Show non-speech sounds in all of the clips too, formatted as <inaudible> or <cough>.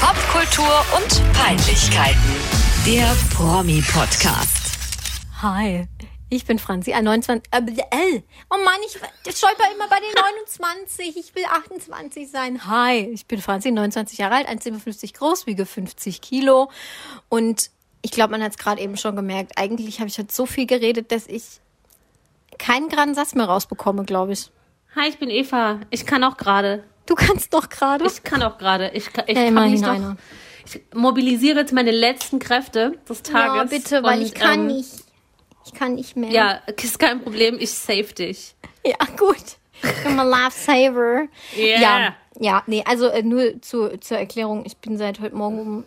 Popkultur und Peinlichkeiten. Der Promi-Podcast. Hi, ich bin Franzi, äh, 29. Äh, äh, oh Mann, ich, ich stolper immer bei den 29. Ich will 28 sein. Hi, ich bin Franzi, 29 Jahre alt, 1,57 groß, wiege 50 Kilo. Und ich glaube, man hat es gerade eben schon gemerkt. Eigentlich habe ich heute so viel geredet, dass ich keinen geraden Satz mehr rausbekomme, glaube ich. Hi, ich bin Eva. Ich kann auch gerade. Du kannst doch gerade. Ich kann auch gerade. Ich, kann- ich, Ja, kann mich doch, einer. ich mobilisiere jetzt meine letzten Kräfte des Tages. Ja, bitte, weil und, ich kann ähm, nicht. Ich kann nicht mehr. Ja, ist kein Problem. Ich save dich. Ja, gut. I'm a Lifesaver. Yeah. Ja, ja, nee, also äh, nur zu, zur Erklärung, ich bin seit heute Morgen um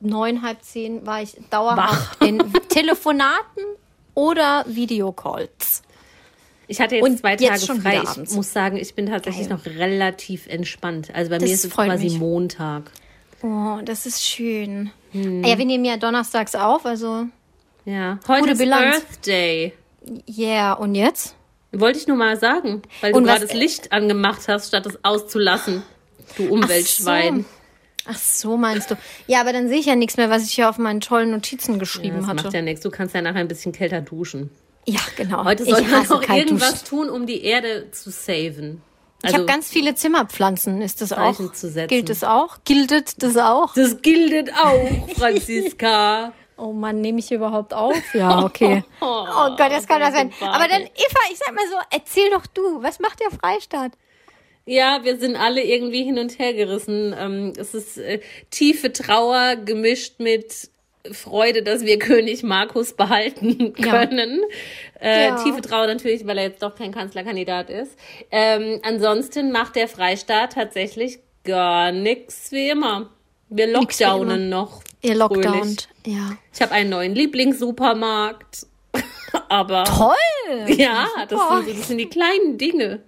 neun, halb zehn, war ich dauerhaft in <laughs> Telefonaten oder Videocalls. Ich hatte jetzt Und zwei jetzt Tage frei. Ich abends. muss sagen, ich bin tatsächlich Geil. noch relativ entspannt. Also bei Das mir ist es quasi mich. Montag. Oh, das ist schön. Hm. Ja, wir nehmen ja donnerstags auf, also Ja. Heute Gute ist Bilanz. Earth Day. yeah, und jetzt? Wollte ich nur mal sagen, weil Und du gerade das Licht angemacht hast, statt es auszulassen. Du Umweltschwein. Ach so, meinst du. Ja, aber dann sehe ich ja nichts mehr, was ich hier auf meinen tollen Notizen Ja, geschrieben das hatte. macht ja nichts. Du kannst ja nachher ein bisschen kälter duschen. Ja, genau. Heute ich sollte man kalt irgendwas tun, um die Erde zu saven. Ich Also, habe ganz viele Zimmerpflanzen. Ist das auch? Gilt das auch? Gildet das auch? das gilt auch, Franziska. <laughs> Oh Mann, nehme ich überhaupt auf? Ja, okay. <laughs> Oh Gott, das kann das sein. Aber dann, Eva, ich sag mal so, erzähl doch du, was macht der Freistaat? Ja, wir sind alle irgendwie hin und her gerissen. Ähm, es ist äh, tiefe Trauer gemischt mit Freude, dass wir König Markus behalten Ja. können. Äh, Ja. Tiefe Trauer natürlich, weil er jetzt doch kein Kanzlerkandidat ist. Ähm, ansonsten macht der Freistaat tatsächlich gar nichts wie immer. Wir lockdownen noch. Ihr fröhlich. Lockdown. Ja. Ich habe einen neuen Lieblingssupermarkt. <laughs> Aber Toll! ja, das sind, das sind die kleinen Dinge.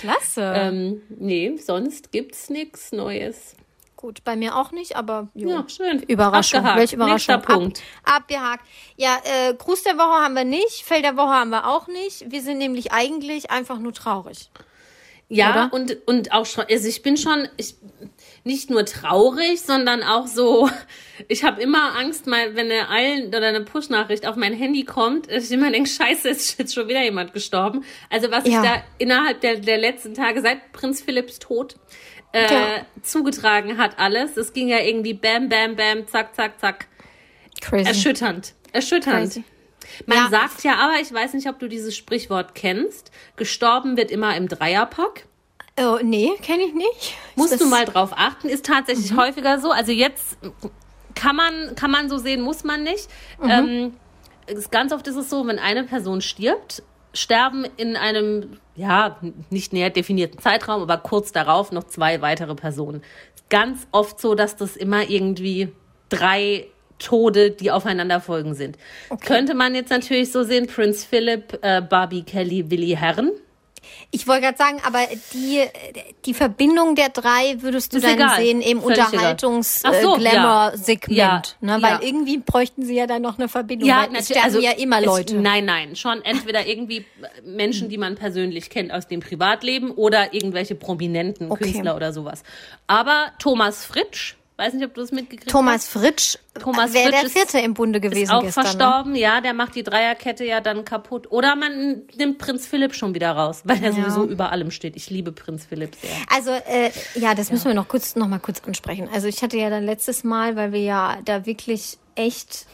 Klasse. Ähm, nee, sonst gibt's nichts Neues. Gut, bei mir auch nicht, aber jo. Ja, schön. Überraschung. Abgehakt. Welche Überraschung? Nächster Punkt. Ab, abgehakt. Ja, äh, Gruß der Woche haben wir nicht, Fell der Woche haben wir auch nicht. Wir sind nämlich eigentlich einfach nur traurig. Ja, Oder? und, und auch schon, also ich bin schon, ich, nicht nur traurig, sondern auch so, <laughs> ich habe immer Angst, mal, wenn eine Eilen- oder eine Push-Nachricht auf mein Handy kommt, dass ich immer denke, scheiße, ist jetzt schon wieder jemand gestorben. Also was Ja. sich da innerhalb der, der letzten Tage, seit Prinz Philipps Tod, äh, Ja. zugetragen hat alles. Es ging ja irgendwie bam, bam, bam, zack, zack, zack. Crazy. Erschütternd. Erschütternd. Crazy. Man Ja. sagt ja aber, ich weiß nicht, ob du dieses Sprichwort kennst, gestorben wird immer im Dreierpack. Oh, nee, kenne ich nicht. Musst Mhm. du mal drauf achten, ist tatsächlich häufiger so. Also jetzt kann man, kann man so sehen, muss man nicht. Mhm. Ähm, ganz oft ist es so, wenn eine Person stirbt, sterben in einem, ja, nicht näher definierten Zeitraum, aber kurz darauf noch zwei weitere Personen. Ganz oft so, dass das immer irgendwie drei Tode, die aufeinander folgen sind. Könnte man jetzt natürlich so sehen, Prinz Philip, äh, Barbie Kelly, Willi Herren. Ich wollte gerade sagen, aber die, die Verbindung der drei würdest du Ist dann egal. sehen im egal. Ach so, Unterhaltungs-Glamour-Segment. ja. Ne? Ja. Weil irgendwie bräuchten sie ja dann noch eine Verbindung. weil es sterben ja immer es- Leute. nein, nein, schon entweder irgendwie Menschen, die man persönlich kennt aus dem Privatleben oder irgendwelche prominenten Okay. Künstler oder sowas. Aber Thomas Fritsch, weiß nicht, ob du das mitgekriegt Thomas hast. Fritsch Thomas wäre Fritsch der ist- vierte im Bunde gewesen Ist auch gestern. Ne? verstorben, ja, der macht die Dreierkette ja dann kaputt. Oder man nimmt Prinz Philipp schon wieder raus, weil er Ja. sowieso über allem steht. Ich liebe Prinz Philipp sehr. Also äh, ja, das müssen wir noch kurz noch mal kurz ansprechen. Also ich hatte ja dann letztes Mal, weil wir ja da wirklich echt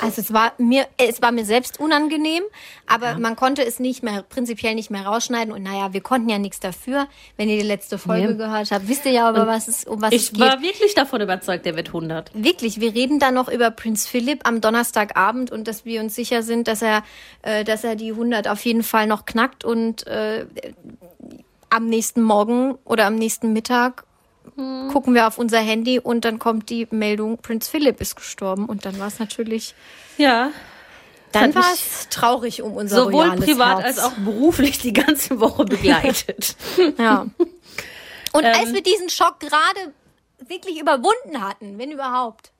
also es war mir es war mir selbst unangenehm, aber man konnte es nicht mehr prinzipiell nicht mehr rausschneiden und naja, wir konnten ja nichts dafür. Wenn ihr die letzte Folge Nee. gehört habt, wisst ihr ja über was es um was es Ich geht. war wirklich davon überzeugt, der wird 100. Wirklich, wir reden da noch über Prinz Philipp am Donnerstagabend und dass wir uns sicher sind, dass er, äh, dass er die 100 auf jeden Fall noch knackt und äh, am nächsten Morgen oder am nächsten Mittag gucken wir auf unser Handy und dann kommt die Meldung, Prinz Philipp ist gestorben und dann war es natürlich, Ja. dann war es traurig um unser sowohl privat Herz. als auch beruflich die ganze Woche <laughs> begleitet. Ja. Und als Ähm. wir diesen Schock gerade wirklich überwunden hatten, wenn überhaupt,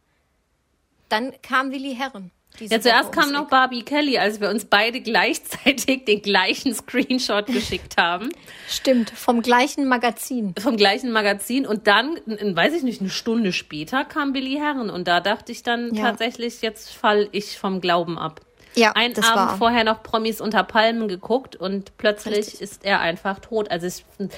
dann kam Willi Herren. Ja, zuerst kam noch Barbie Kelly, als wir uns beide gleichzeitig den gleichen Screenshot geschickt haben. Stimmt, vom gleichen Magazin. Vom gleichen Magazin. Und dann, weiß ich nicht, eine Stunde später kam Billy Herren. Und da dachte ich dann Ja. tatsächlich, jetzt fall ich vom Glauben ab. Ja, Ein Abend war. vorher noch Promis unter Palmen geguckt und plötzlich Richtig. ist er einfach tot. Also es ist eine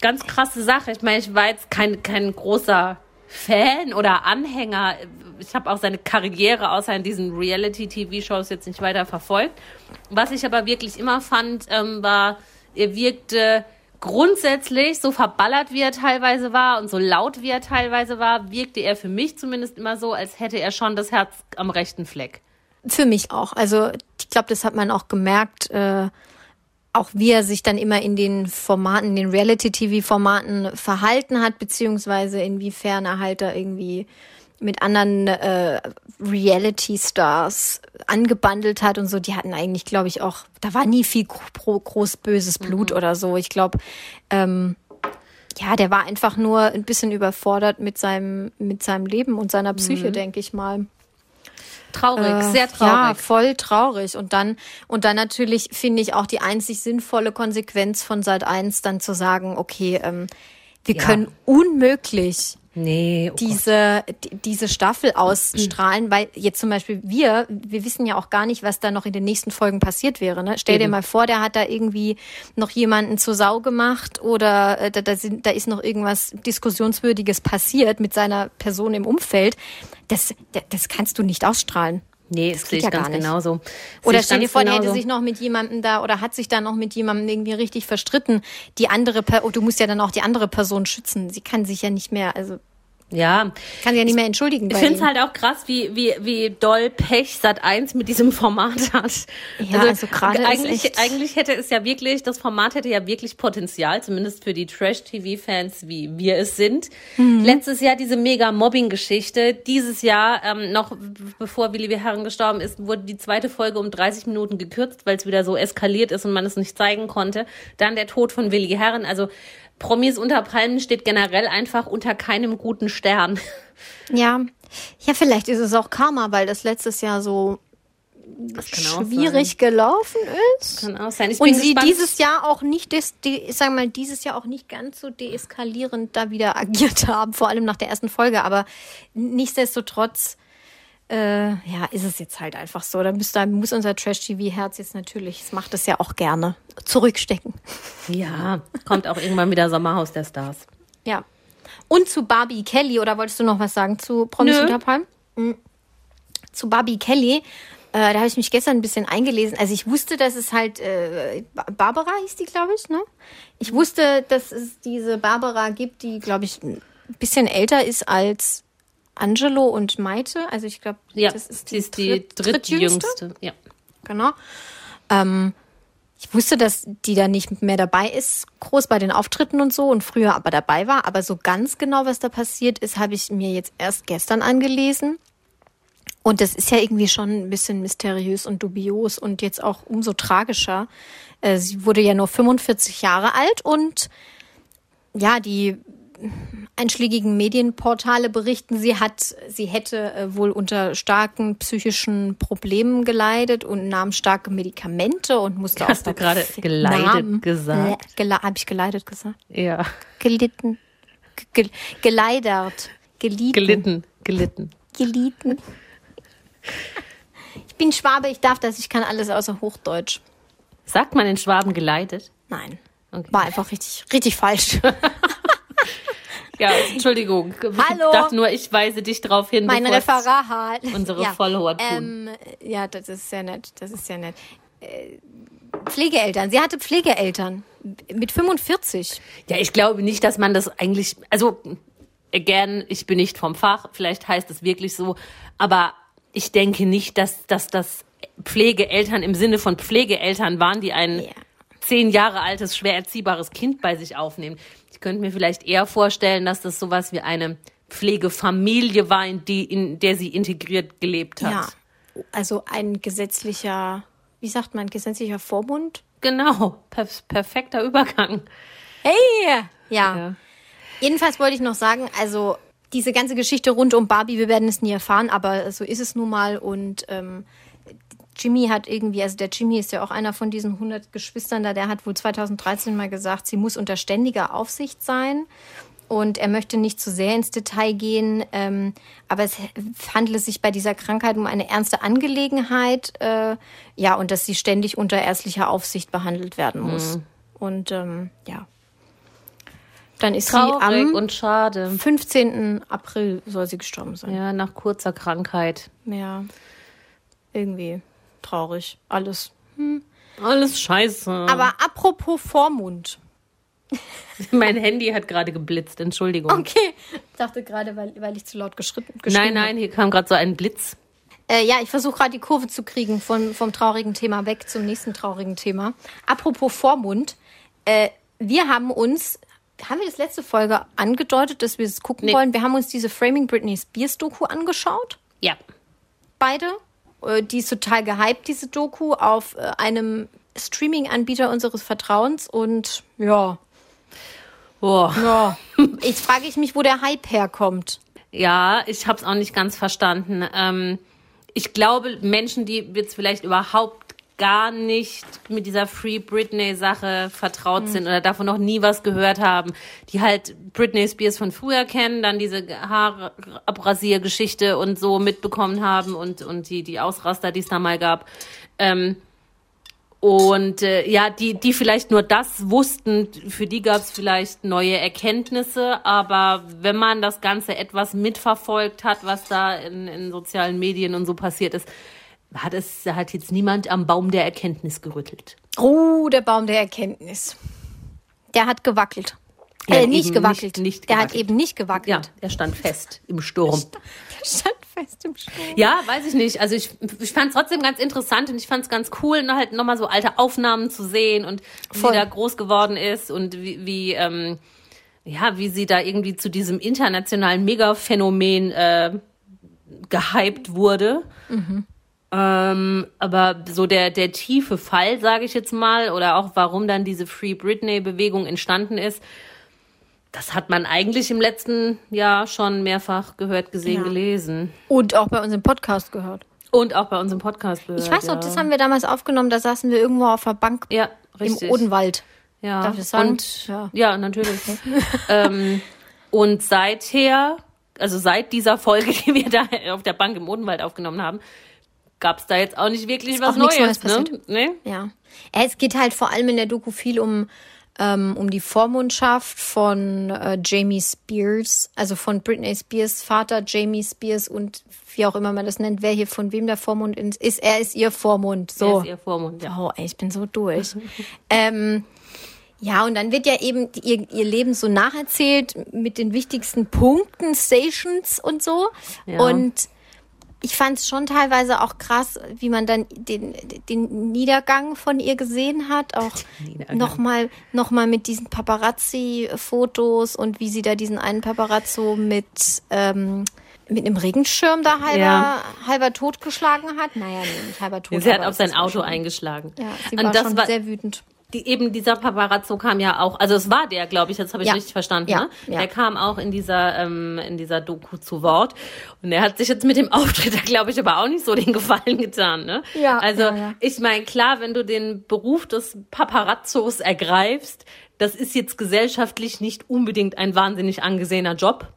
ganz krasse Sache. Ich meine, ich war jetzt kein, kein großer Fan oder Anhänger. Ich habe auch seine Karriere außer in diesen Reality-TV-Shows jetzt nicht weiter verfolgt. Was ich aber wirklich immer fand, ähm, war, er wirkte grundsätzlich, so verballert wie er teilweise war und so laut wie er teilweise war, wirkte er für mich zumindest immer so, als hätte er schon das Herz am rechten Fleck. Für mich auch. Also ich glaube, das hat man auch gemerkt, äh, auch wie er sich dann immer in den Formaten, den Reality-TV-Formaten verhalten hat, beziehungsweise inwiefern er halt da irgendwie mit anderen äh, Reality-Stars angebandelt hat und so. Die hatten eigentlich, glaube ich, auch, da war nie viel gro groß böses Blut oder so. Ich glaube, ähm, ja, der war einfach nur ein bisschen überfordert mit seinem, mit seinem Leben und seiner Psyche, denke ich mal. Traurig, Äh, sehr Ja, traurig. voll traurig. Und dann, und dann natürlich finde ich auch die einzig sinnvolle Konsequenz von Sat 1 dann zu sagen, okay, ähm, wir Ja. können unmöglich nee, oh diese, die- diese Staffel ausstrahlen, weil jetzt zum Beispiel wir, wir wissen ja auch gar nicht, was da noch in den nächsten Folgen passiert wäre. Ne? Stell dir Eben. mal vor, der hat da irgendwie noch jemanden zur Sau gemacht oder äh, da, da, sind, da ist noch irgendwas Diskussionswürdiges passiert mit seiner Person im Umfeld. Das, das kannst du nicht ausstrahlen. Nee, das geht ich ja ganz gar nicht. genauso. Oder Sehe ich stell dir vor, der hätte genauso. sich noch mit jemandem da oder hat sich da noch mit jemandem irgendwie richtig verstritten. Die andere, Per- oh, du musst ja dann auch die andere Person schützen. Sie kann sich ja nicht mehr, also Ja, kann sich ja nicht mehr entschuldigen. ich finde es halt auch krass, wie, wie, wie doll Pech Sat 1 mit diesem Format hat. Ja, also gerade ist eigentlich, eigentlich hätte es ja wirklich, das Format hätte ja wirklich Potenzial, zumindest für die Trash-TV-Fans, wie wir es sind. Mhm. Letztes Jahr diese mega Mobbing-Geschichte. Dieses Jahr, ähm, noch bevor Willi. Herren gestorben ist, wurde die zweite Folge um 30 Minuten gekürzt, weil es wieder so eskaliert ist und man es nicht zeigen konnte. Dann der Tod von Willi Herren. Also Promis unter Palmen steht generell einfach unter keinem guten Stern. Ja, ja, vielleicht ist es auch Karma, weil das letztes Jahr so schwierig gelaufen ist. Kann auch sein. Ich Und sie gespannt. dieses Jahr auch nicht, des, die, ich sag mal, dieses Jahr auch nicht ganz so deeskalierend da wieder <laughs> agiert haben, vor allem nach der ersten Folge. Aber nichtsdestotrotz, äh, ja, ist es jetzt halt einfach so. Da muss unser Trash-TV-Herz jetzt natürlich, es macht es ja auch gerne, zurückstecken. Ja, kommt auch irgendwann wieder Sommerhaus der Stars. Ja. Und zu Barbie Kelly, oder wolltest du noch was sagen zu Promis Nö. unter Palmen? Mhm. Zu Barbie Kelly, äh, da habe ich mich gestern ein bisschen eingelesen. Also ich wusste, dass es halt, äh, Ba- Barbara hieß die, glaube ich, ne? Ich wusste, dass es diese Barbara gibt, die, glaube ich, ein bisschen älter ist als Angelo und Maite. Also ich glaube, Ja, das ist sie die, ist die dritt- drittjüngste. Ja. Genau. Ähm, ich wusste, dass die da nicht mehr dabei ist, groß bei den Auftritten und so und früher aber dabei war. Aber so ganz genau, was da passiert ist, habe ich mir jetzt erst gestern angelesen. Und das ist ja irgendwie schon ein bisschen mysteriös und dubios und jetzt auch umso tragischer. Äh, sie wurde ja nur 45 Jahre alt und ja, die einschlägigen Medienportale berichten, sie hat, sie hätte äh, wohl unter starken psychischen Problemen geleidet und nahm starke Medikamente und musste Hast auch du gerade geleidet gesagt? Gele habe ich geleidet gesagt? Ja. Gelitten. Ge geleidert. Gelitten. Gelitten, gelitten. Gelitten. Ich bin Schwabe, ich darf das, ich kann alles außer Hochdeutsch. Sagt man in Schwaben geleitet? Nein. Okay. War einfach richtig, richtig falsch. <laughs> Ja, Entschuldigung. Hallo. Ich dachte nur, ich weise dich darauf hin, Mein Referat. unsere Follower tun. Ähm, ja, das ist sehr nett. Das ist sehr nett. Äh, Pflegeeltern. Sie hatte Pflegeeltern. Mit 45. Ja, ich glaube nicht, dass man das eigentlich, also, again, ich bin nicht vom Fach, vielleicht heißt es wirklich so, aber ich denke nicht, dass, dass das Pflegeeltern im Sinne von Pflegeeltern waren, die ein Ja. zehn Jahre altes, schwer erziehbares Kind bei sich aufnehmen. Könnte mir vielleicht eher vorstellen, dass das sowas wie eine Pflegefamilie war, in, die, in der sie integriert gelebt hat. Ja. Also ein gesetzlicher, wie sagt man, gesetzlicher Vorbund? Genau, per perfekter Übergang. Hey! Ja. Ja. Jedenfalls wollte ich noch sagen, also diese ganze Geschichte rund um Barbie, wir werden es nie erfahren, aber so ist es nun mal. Und ähm, Jimmy hat irgendwie, also der Jimmy ist ja auch einer von diesen 100 Geschwistern da, der hat wohl 2013 mal gesagt, sie muss unter ständiger Aufsicht sein. Und er möchte nicht zu sehr ins Detail gehen, ähm, aber es handelt sich bei dieser Krankheit um eine ernste Angelegenheit, äh, ja, und dass sie ständig unter ärztlicher Aufsicht behandelt werden muss. Mhm. Und ähm, ja, dann ist Traurig sie am und schade. 15. April soll sie gestorben sein. Ja, nach kurzer Krankheit. Ja, irgendwie traurig. Alles. Hm. Alles scheiße. Aber apropos Vormund. <laughs> mein Handy hat gerade geblitzt, Entschuldigung. Okay. Ich dachte gerade, weil, weil ich zu laut geschritten Nein, nein, hier kam gerade so ein Blitz. Äh, ja, ich versuche gerade die Kurve zu kriegen von, vom traurigen Thema weg zum nächsten traurigen Thema. Apropos Vormund. Äh, wir haben uns, haben wir das letzte Folge angedeutet, dass wir es gucken Nee. wollen? Wir haben uns diese Framing Britney Spears Doku angeschaut. Ja. beide. Äh, Die ist total gehypt, diese Doku, auf äh, einem Streaming-Anbieter unseres Vertrauens. Und ja, Boah. ja. <laughs> Jetzt frage ich mich, wo der Hype herkommt. Ja, ich habe es auch nicht ganz verstanden. Ähm, ich glaube, Menschen, die jetzt vielleicht überhaupt gar nicht mit dieser Free Britney-Sache vertraut sind oder davon noch nie was gehört haben, die halt Britney Spears von früher kennen, dann diese Haarabrasiergeschichte und so mitbekommen haben und, und die, die Ausraster, die es da mal gab. Ähm, und äh, ja, die, die vielleicht nur das wussten, für die gab es vielleicht neue Erkenntnisse, aber wenn man das Ganze etwas mitverfolgt hat, was da in, in sozialen Medien und so passiert ist, hat es hat jetzt niemand am Baum der Erkenntnis gerüttelt. Oh, der Baum der Erkenntnis. Der hat gewackelt. Ja, äh, nicht gewackelt. nicht- nicht der hat eben nicht gewackelt. Ja, er stand fest im Sturm. <laughs> Der stand fest im Sturm. Ja, weiß ich nicht. Also ich, ich fand es trotzdem ganz interessant und ich fand es ganz cool, ne, halt nochmal so alte Aufnahmen zu sehen und wie Voll. sie da groß geworden ist und wie, wie ähm, ja, wie sie da irgendwie zu diesem internationalen Megaphänomen äh, gehypt wurde. Ähm, aber so der, der tiefe Fall, sage ich jetzt mal, oder auch warum dann diese Free Britney-Bewegung entstanden ist, das hat man eigentlich im letzten Jahr schon mehrfach gehört, gesehen, Ja. gelesen. Und auch bei uns im Podcast gehört. Und auch bei unserem Podcast gehört. Ich weiß noch, ja. das haben wir damals aufgenommen, da saßen wir irgendwo auf der Bank Ja, im Odenwald. Ja, und Ja. ja, natürlich. ähm, und seither, also seit dieser Folge, <laughs> die wir da auf der Bank im Odenwald aufgenommen haben, gab es da jetzt auch nicht wirklich was auch nichts Neues, Neues ne? Nee? Ja. Es geht halt vor allem in der Doku viel um, ähm, um die Vormundschaft von äh, Jamie Spears, also von Britney Spears Vater Jamie Spears und wie auch immer man das nennt, wer hier von wem der Vormund ist. Er ist ihr Vormund. So. ist ihr Vormund, ja. Oh, ey, ich bin so durch. <laughs> ähm, ja, und dann wird ja eben ihr, ihr Leben so nacherzählt mit den wichtigsten Punkten, Stations und so. Ja. Und ich fand es schon teilweise auch krass, wie man dann den, den Niedergang von ihr gesehen hat. Auch <laughs> nochmal noch mal mit diesen Paparazzi-Fotos und wie sie da diesen einen Paparazzo mit, ähm, mit einem Regenschirm da halber, Ja. halber totgeschlagen hat. Naja, nee, nicht halber tot. Sie hat auf sein Auto schon- eingeschlagen. Ja, sie und war das schon war sehr wütend. Die, eben dieser Paparazzo kam ja auch, also es war der, glaube ich, das habe ich Ja. richtig verstanden. Ja, Ne? ja. Der kam auch in dieser ähm, in dieser Doku zu Wort und er hat sich jetzt mit dem <laughs> Auftritt, glaube ich, aber auch nicht so den Gefallen getan. Ne? Ja, Also ich meine, klar, wenn du den Beruf des Paparazzos ergreifst, das ist jetzt gesellschaftlich nicht unbedingt ein wahnsinnig angesehener Job.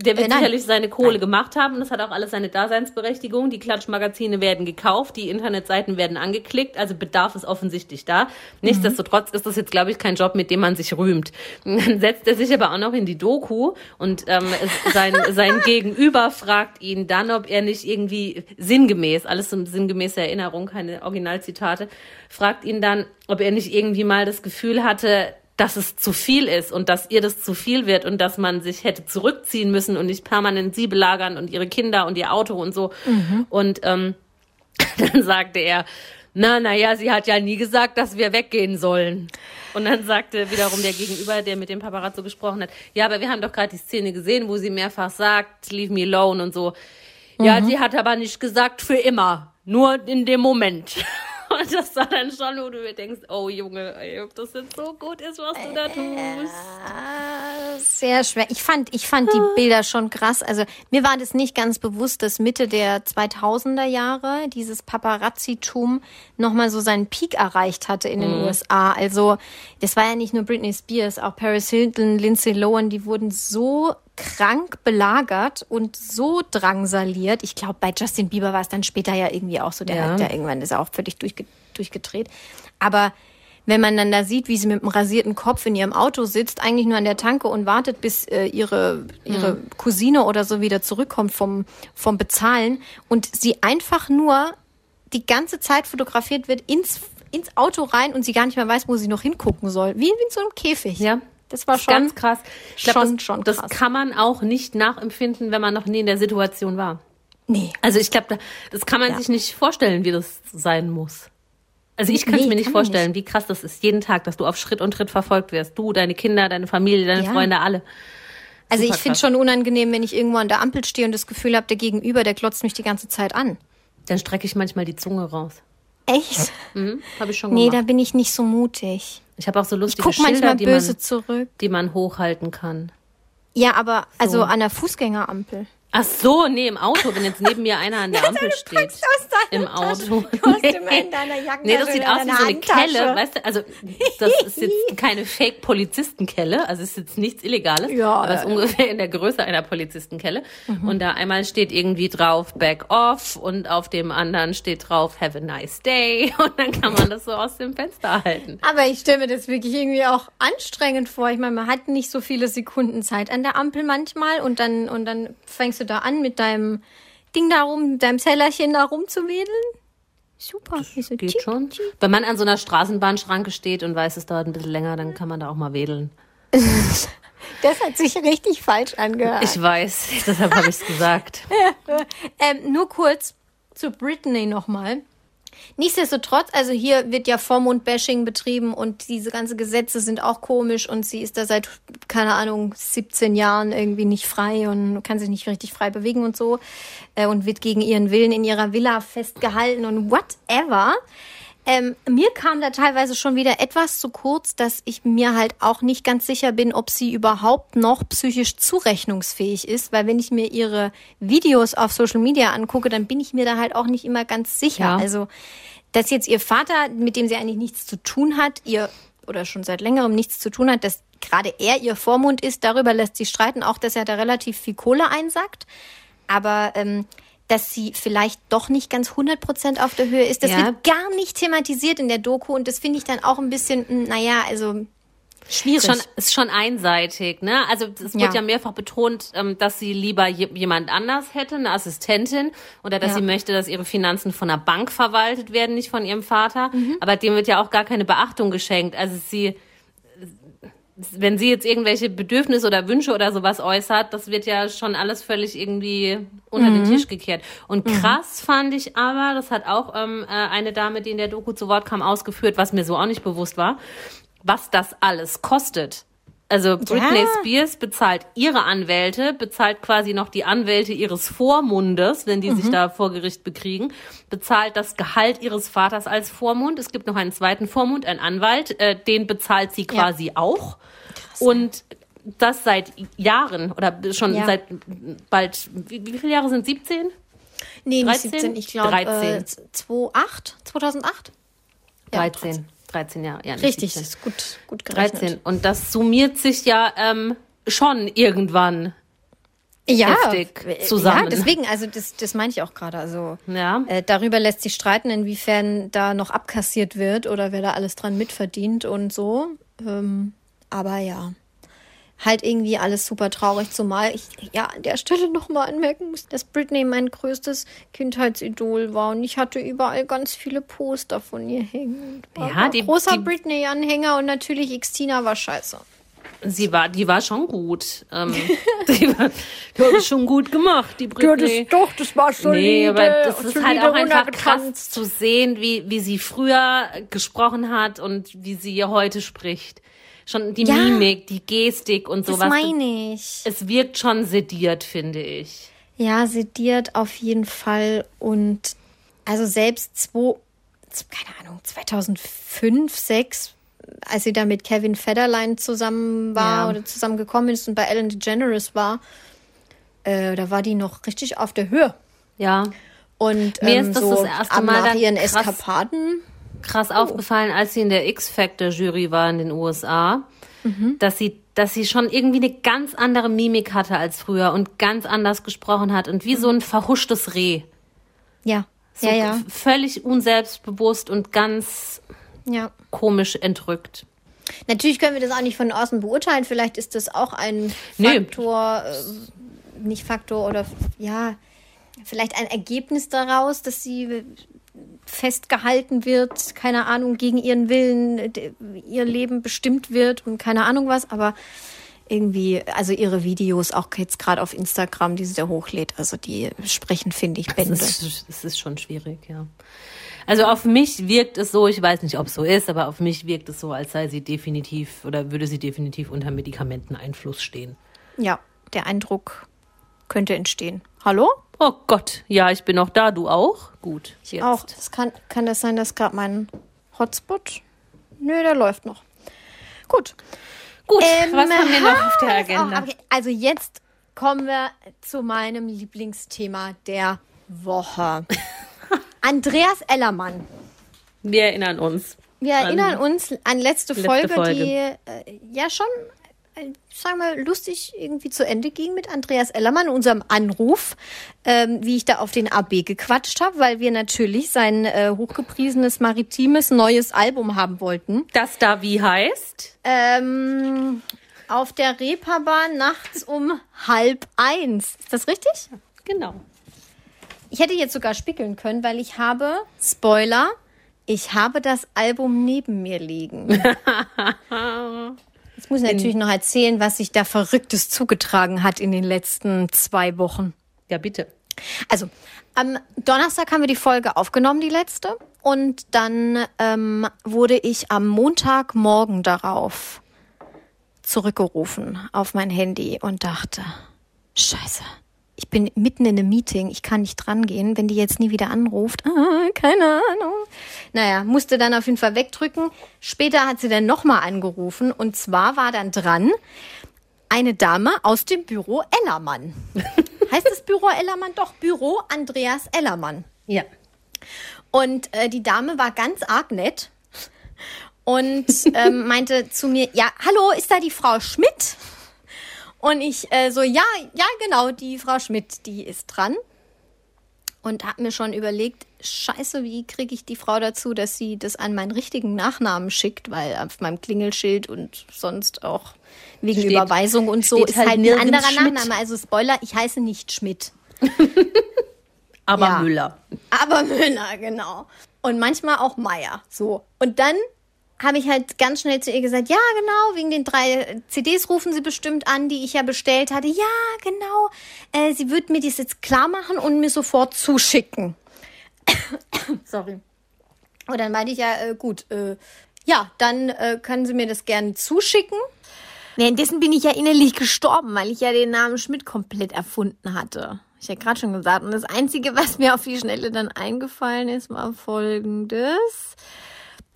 Der wird Äh, nein. sicherlich seine Kohle gemacht haben. Das hat auch alles seine Daseinsberechtigung. Die Klatschmagazine werden gekauft, die Internetseiten werden angeklickt. Also Bedarf ist offensichtlich da. Nichtsdestotrotz ist das jetzt, glaube ich, kein Job, mit dem man sich rühmt. <laughs> Dann setzt er sich aber auch noch in die Doku und ähm, sein, <laughs> sein Gegenüber fragt ihn dann, ob er nicht irgendwie sinngemäß, alles in sinngemäßer Erinnerung, keine Originalzitate, fragt ihn dann, ob er nicht irgendwie mal das Gefühl hatte, dass es zu viel ist und dass ihr das zu viel wird und dass man sich hätte zurückziehen müssen und nicht permanent sie belagern und ihre Kinder und ihr Auto und so. Und ähm, <laughs> dann sagte er, na, na ja, sie hat ja nie gesagt, dass wir weggehen sollen. Und dann sagte wiederum der Gegenüber, der mit dem Paparazzo gesprochen hat, ja, aber wir haben doch gerade die Szene gesehen, wo sie mehrfach sagt, leave me alone und so. Ja, sie hat aber nicht gesagt für immer, nur in dem Moment. Das war dann schon, wo du dir denkst, oh Junge, ey, ob das jetzt so gut ist, was du da tust. Ah, Sehr schwer. Ich fand, ich fand die Bilder schon krass. Also mir war das nicht ganz bewusst, dass Mitte der 2000er Jahre dieses Paparazzi-Tum nochmal so seinen Peak erreicht hatte in den USA. Also das war ja nicht nur Britney Spears, auch Paris Hilton, Lindsay Lohan, die wurden so krank belagert und so drangsaliert. Ich glaube, bei Justin Bieber war es dann später ja irgendwie auch so. Der Ja. hat ja irgendwann ist er auch völlig durchge durchgedreht. Aber wenn man dann da sieht, wie sie mit einem rasierten Kopf in ihrem Auto sitzt, eigentlich nur an der Tanke und wartet, bis äh, ihre, ihre Cousine oder so wieder zurückkommt vom, vom Bezahlen und sie einfach nur die ganze Zeit fotografiert wird ins, ins Auto rein und sie gar nicht mehr weiß, wo sie noch hingucken soll. Wie, wie in so einem Käfig. Ja. Das war Das schon ganz krass. Ich glaub, schon- das, schon das krass. kann man auch nicht nachempfinden, wenn man noch nie in der Situation war. Nee. Also ich glaube, da- das kann man Ja. sich nicht vorstellen, wie das sein muss. Also ich kann es Nee, mir nicht vorstellen, wie krass das ist, jeden Tag, dass du auf Schritt und Tritt verfolgt wirst. Du, deine Kinder, deine Familie, deine Ja. Freunde, alle. Also ich finde krass. schon unangenehm, wenn ich irgendwo an der Ampel stehe und das Gefühl habe, der Gegenüber, der glotzt mich die ganze Zeit an. Dann strecke ich manchmal die Zunge raus. Echt? Mhm, habe ich schon Nee, da gemacht. bin ich nicht so mutig. Ich habe auch so Ich lustige guck Schilder, manchmal die böse man, zurück. die man hochhalten kann. Ja, aber also an der Fußgängerampel. Ach so, nee, im Auto, wenn jetzt neben mir einer an der Ampel steht. Im Auto. Du hast immer in <laughs> deiner Jackentasche Nee, das sieht aus wie so eine. Kelle, weißt du? Also, das <laughs> ist jetzt keine Fake-Polizistenkelle, also es ist jetzt nichts Illegales, Ja, aber es ist äh. ungefähr in der Größe einer Polizistenkelle. Mhm. Und da einmal steht irgendwie drauf Back off und auf dem anderen steht drauf Have a nice day <laughs> und dann kann man das so aus dem Fenster halten. Aber ich stelle mir das wirklich irgendwie auch anstrengend vor. Ich meine, man hat nicht so viele Sekunden Zeit an der Ampel manchmal und dann, und dann fängst du da an mit deinem Ding da rum, deinem Zellerchen da rumzuwedeln. Super. So, Geht tschick, schon. tschick. Wenn man an so einer Straßenbahnschranke steht und weiß, es dauert ein bisschen länger, dann kann man da auch mal wedeln. <laughs> Das hat sich richtig falsch angehört. Ich weiß, <laughs> deshalb habe ich es gesagt. <laughs> Ähm, nur kurz zu Britney nochmal. Nichtsdestotrotz, also hier wird ja Vormund-Bashing betrieben und diese ganzen Gesetze sind auch komisch und sie ist da seit, keine Ahnung, 17 Jahren irgendwie nicht frei und kann sich nicht richtig frei bewegen und so äh, und wird gegen ihren Willen in ihrer Villa festgehalten und whatever. Ähm, mir kam da teilweise schon wieder etwas zu kurz, dass ich mir halt auch nicht ganz sicher bin, ob sie überhaupt noch psychisch zurechnungsfähig ist, weil wenn ich mir ihre Videos auf Social Media angucke, dann bin ich mir da halt auch nicht immer ganz sicher. Ja. Also, dass jetzt ihr Vater, mit dem sie eigentlich nichts zu tun hat, ihr oder schon seit längerem nichts zu tun hat, dass gerade er ihr Vormund ist, darüber lässt sich streiten, auch dass er da relativ viel Kohle einsackt. Aber ähm, dass sie vielleicht doch nicht ganz 100% auf der Höhe ist, das Ja. wird gar nicht thematisiert in der Doku und das finde ich dann auch ein bisschen, mm, naja, also schwierig. Schon, ist schon einseitig, ne? Also es wird Ja. ja, mehrfach betont, ähm, dass sie lieber je, jemand anders hätte, eine Assistentin, oder dass Ja. sie möchte, dass ihre Finanzen von einer Bank verwaltet werden, nicht von ihrem Vater. Mhm. Aber dem wird ja auch gar keine Beachtung geschenkt. Also sie, wenn sie jetzt irgendwelche Bedürfnisse oder Wünsche oder sowas äußert, das wird ja schon alles völlig irgendwie unter Mhm. den Tisch gekehrt. Und krass fand ich aber, das hat auch ähm, äh, eine Dame, die in der Doku zu Wort kam, ausgeführt, was mir so auch nicht bewusst war, was das alles kostet. Also Britney Ja. Spears bezahlt ihre Anwälte, bezahlt quasi noch die Anwälte ihres Vormundes, wenn die sich da vor Gericht bekriegen, bezahlt das Gehalt ihres Vaters als Vormund. Es gibt noch einen zweiten Vormund, einen Anwalt, äh, den bezahlt sie quasi auch. Und das seit Jahren oder schon Ja. seit bald, wie, wie viele Jahre sind 17? nee, nicht 13? 17, ich glaube 13. äh, 2008, 2008? Ja, 13. 13 Jahre, ja. nicht Richtig, 17. ist gut, gut gerechnet. 13. Und das summiert sich ja ähm, schon irgendwann. ja, heftig zusammen. Ja, deswegen, also das, das meine ich auch gerade. Also Ja. äh, darüber lässt sich streiten, inwiefern da noch abkassiert wird oder wer da alles dran mitverdient und so. Ähm, aber ja, halt irgendwie alles super traurig, zumal ich ja an der Stelle nochmal anmerken muss, dass Britney mein größtes Kindheitsidol war und ich hatte überall ganz viele Poster von ihr hängen. War, Ja, war die- großer die- Britney-Anhänger und natürlich Xtina war scheiße. Sie war, die war schon gut. Ähm, <laughs> die, war, die hat es schon gut gemacht, die Britney. doch, das war solide. Nee, aber das ist halt auch einfach krass zu sehen, wie, wie sie früher gesprochen hat und wie sie heute spricht. Schon die Ja. Mimik, die Gestik und Das sowas. meine ich. Es wirkt schon sediert, finde ich. Ja, sediert auf jeden Fall. Und also selbst zwei, keine Ahnung, 2005, 6, als sie da mit Kevin Federline zusammen war Ja. oder zusammengekommen ist und bei Ellen DeGeneres war, äh, da war die noch richtig auf der Höhe. Ja, Und Mir ähm, ist das so das erste Mal nach ihren krass- Eskapaden. Krass aufgefallen, als sie in der X-Factor-Jury war in den USA, dass sie dass sie schon irgendwie eine ganz andere Mimik hatte als früher und ganz anders gesprochen hat und wie so ein verhuschtes Reh. Ja, So ja, ja, völlig unselbstbewusst und ganz ja. komisch entrückt. Natürlich können wir das auch nicht von außen beurteilen. Vielleicht ist das auch ein Nee. Faktor, äh, nicht Faktor oder ja, vielleicht ein Ergebnis daraus, dass sie festgehalten wird, keine Ahnung, gegen ihren Willen, ihr Leben bestimmt wird und keine Ahnung was, aber irgendwie, also ihre Videos, auch jetzt gerade auf Instagram, die sie da hochlädt, also die sprechen, finde ich, Bände. ist, es ist schon schwierig, ja. Also auf mich wirkt es so, ich weiß nicht, ob es so ist, aber auf mich wirkt es so, als sei sie definitiv oder würde sie definitiv unter Medikamenteneinfluss stehen. Ja, der Eindruck könnte entstehen. Hallo? Oh Gott, ja, ich bin noch da, du auch? Gut, jetzt. Auch. Das kann, kann das sein, dass gerade mein Hotspot. Nö, der läuft noch. Gut. Gut, Ähm, was haben wir noch auf der Auch, <laughs> Agenda? okay. Also jetzt kommen wir zu meinem Lieblingsthema der Woche. <laughs> Andreas Ellermann. Wir erinnern uns. Wir An erinnern uns an letzte, letzte Folge, Folge. die äh, ja schon, sagen wir, lustig irgendwie zu Ende ging mit Andreas Ellermann, unserem Anruf, ähm, wie ich da auf den AB gequatscht habe, weil wir natürlich sein äh, hochgepriesenes maritimes neues Album haben wollten. Das da wie heißt? Ähm, auf der Reeperbahn nachts um halb eins. Ist das richtig? Genau. Ich hätte jetzt sogar spickeln können, weil ich habe, Spoiler, ich habe das Album neben mir liegen. <laughs> Jetzt muss ich natürlich noch erzählen, was sich da Verrücktes zugetragen hat in den letzten zwei Wochen. Ja, bitte. Also, am Donnerstag haben wir die Folge aufgenommen, die letzte. Und dann ähm, wurde ich am Montagmorgen darauf zurückgerufen auf mein Handy und dachte, scheiße, ich bin mitten in einem Meeting, ich kann nicht drangehen, wenn die jetzt nie wieder anruft. Ah, keine Ahnung. Naja, musste dann auf jeden Fall wegdrücken. Später hat sie dann nochmal angerufen und zwar war dann dran eine Dame aus dem Büro Ellermann. <laughs> heißt das Büro Ellermann? Doch, Büro Andreas Ellermann. Ja. Und äh, die Dame war ganz arg nett und ähm, <laughs> meinte zu mir, ja, hallo, ist da die Frau Schmidt? Und ich äh, so, ja, ja, genau, die Frau Schmidt, die ist dran. Und habe mir schon überlegt, scheiße, wie kriege ich die Frau dazu, dass sie das an meinen richtigen Nachnamen schickt, weil auf meinem Klingelschild und sonst auch wegen Steht- Überweisung und so ist halt halt ein anderer Schmidt. Nachname. Also Spoiler, ich heiße nicht Schmidt. Aber Ja. Müller. Aber Müller, genau. Und manchmal auch Meier. So. Und dann habe ich halt ganz schnell zu ihr gesagt, ja, genau, wegen den drei CDs rufen sie bestimmt an, die ich ja bestellt hatte. Ja, genau. Äh, sie wird mir das jetzt klar machen und mir sofort zuschicken. <coughs> Sorry. Und dann meinte ich ja, äh, gut, äh, ja, dann äh, können Sie mir das gerne zuschicken. Währenddessen bin ich ja innerlich gestorben, weil ich ja den Namen Schmidt komplett erfunden hatte. Ich ja gerade schon gesagt. Und das Einzige, was mir auf die Schnelle dann eingefallen ist, war folgendes.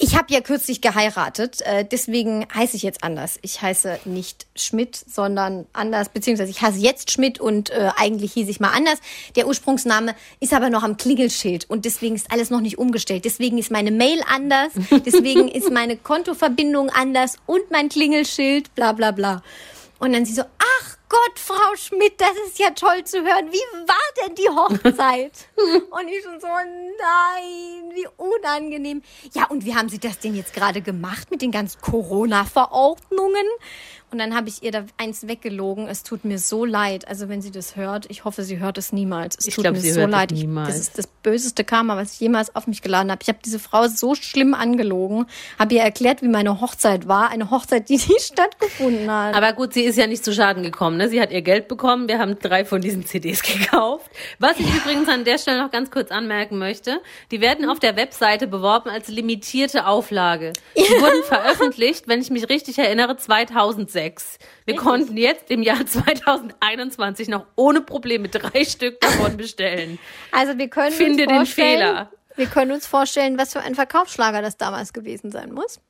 Ich habe ja kürzlich geheiratet, äh, deswegen heiße ich jetzt anders. Ich heiße nicht Schmidt, sondern anders, beziehungsweise ich heiße jetzt Schmidt und äh, eigentlich hieß ich mal anders. Der Ursprungsname ist aber noch am Klingelschild und deswegen ist alles noch nicht umgestellt. Deswegen ist meine Mail anders, <laughs> deswegen ist meine Kontoverbindung anders und mein Klingelschild, bla bla bla. Und dann sie so, Gott, Frau Schmidt, das ist ja toll zu hören. Wie war denn die Hochzeit? <laughs> und ich schon so, nein, wie unangenehm. Ja, und wie haben Sie das denn jetzt gerade gemacht mit den ganzen Corona-Verordnungen? Und dann habe ich ihr da eins weggelogen. Es tut mir so leid. Also wenn sie das hört, ich hoffe, sie hört es niemals. Es Ich tut glaub, mir sie so leid. Ich, niemals. das ist das böseste Karma, was ich jemals auf mich geladen habe. Ich habe diese Frau so schlimm angelogen, habe ihr erklärt, wie meine Hochzeit war. Eine Hochzeit, die nicht <laughs> stattgefunden hat. Aber gut, sie ist ja nicht zu Schaden gekommen. Ne? Sie hat ihr Geld bekommen. Wir haben drei von diesen CDs <laughs> gekauft. Was ich übrigens an der Stelle noch ganz kurz anmerken möchte, die werden auf der Webseite beworben als limitierte Auflage. Die wurden veröffentlicht, wenn ich mich richtig erinnere, 2006. Wir konnten jetzt im Jahr <laughs> 2021 noch ohne Probleme drei Stück davon bestellen. Also wir können Finde uns den vorstellen, Fehler. Wir können uns vorstellen, was für ein Verkaufsschlager das damals gewesen sein muss.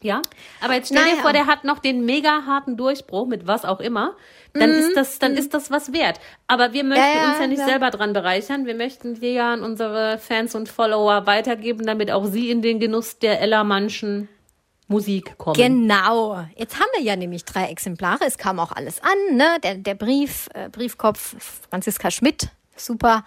Ja, aber jetzt stell dir Naja. vor, der hat noch den mega harten Durchbruch mit was auch immer. Dann ist das, dann ist das was wert. Aber wir möchten Mhm. Ja, ja, uns ja nicht ja. selber dran bereichern. Wir möchten die ja an unsere Fans und Follower weitergeben, damit auch sie in den Genuss der Ellermannschen Musik kommen. Genau. Jetzt haben wir ja nämlich drei Exemplare. Es kam auch alles an, ne? Der, der Brief, äh, Briefkopf Franziska Schmidt, super.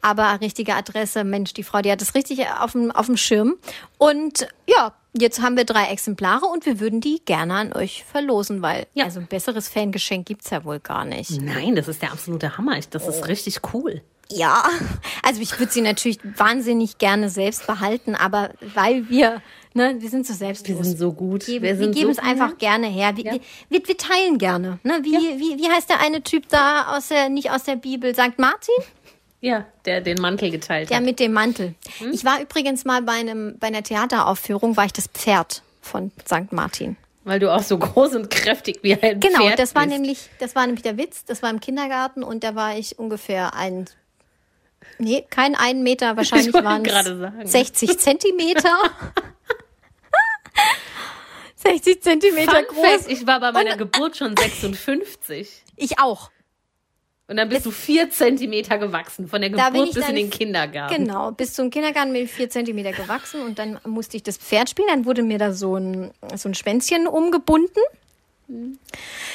Aber richtige Adresse, Mensch, die Frau, die hat es richtig auf dem, auf dem Schirm. Und ja, jetzt haben wir drei Exemplare und wir würden die gerne an euch verlosen, weil Ja. also ein besseres Fangeschenk gibt's ja wohl gar nicht. Nein, das ist der absolute Hammer. Ich- Das Oh. ist richtig cool. Ja, also ich würde sie natürlich wahnsinnig gerne selbst behalten, aber weil wir, ne, wir sind so selbstlos. Wir sind so gut. geben, wir wir geben so es einfach gerne her. Wir, Ja. wir, wir teilen gerne. Ne? Wie, wie, wie heißt der eine Typ da aus der, nicht aus der Bibel, St. Martin? Ja, der den Mantel geteilt Der hat. mit dem Mantel. Hm? Ich war übrigens mal bei einem, bei einer Theateraufführung, war ich das Pferd von St. Martin. Weil du auch so groß und kräftig wie ein Genau, Pferd das war bist. nämlich, das war nämlich der Witz. Das war im Kindergarten und da war ich ungefähr ein, nee, kein einen Meter, <laughs> wahrscheinlich waren es 60 Zentimeter. <laughs> <laughs> 60 Zentimeter Fun groß. Fact, ich war bei meiner Geburt schon 56. Ich auch. Und dann bist du vier Zentimeter gewachsen, von der Geburt bis in den Kindergarten. Genau, bis zum Kindergarten bin ich vier Zentimeter gewachsen und dann musste ich das Pferd spielen. Dann wurde mir da so ein, so ein Schwänzchen umgebunden.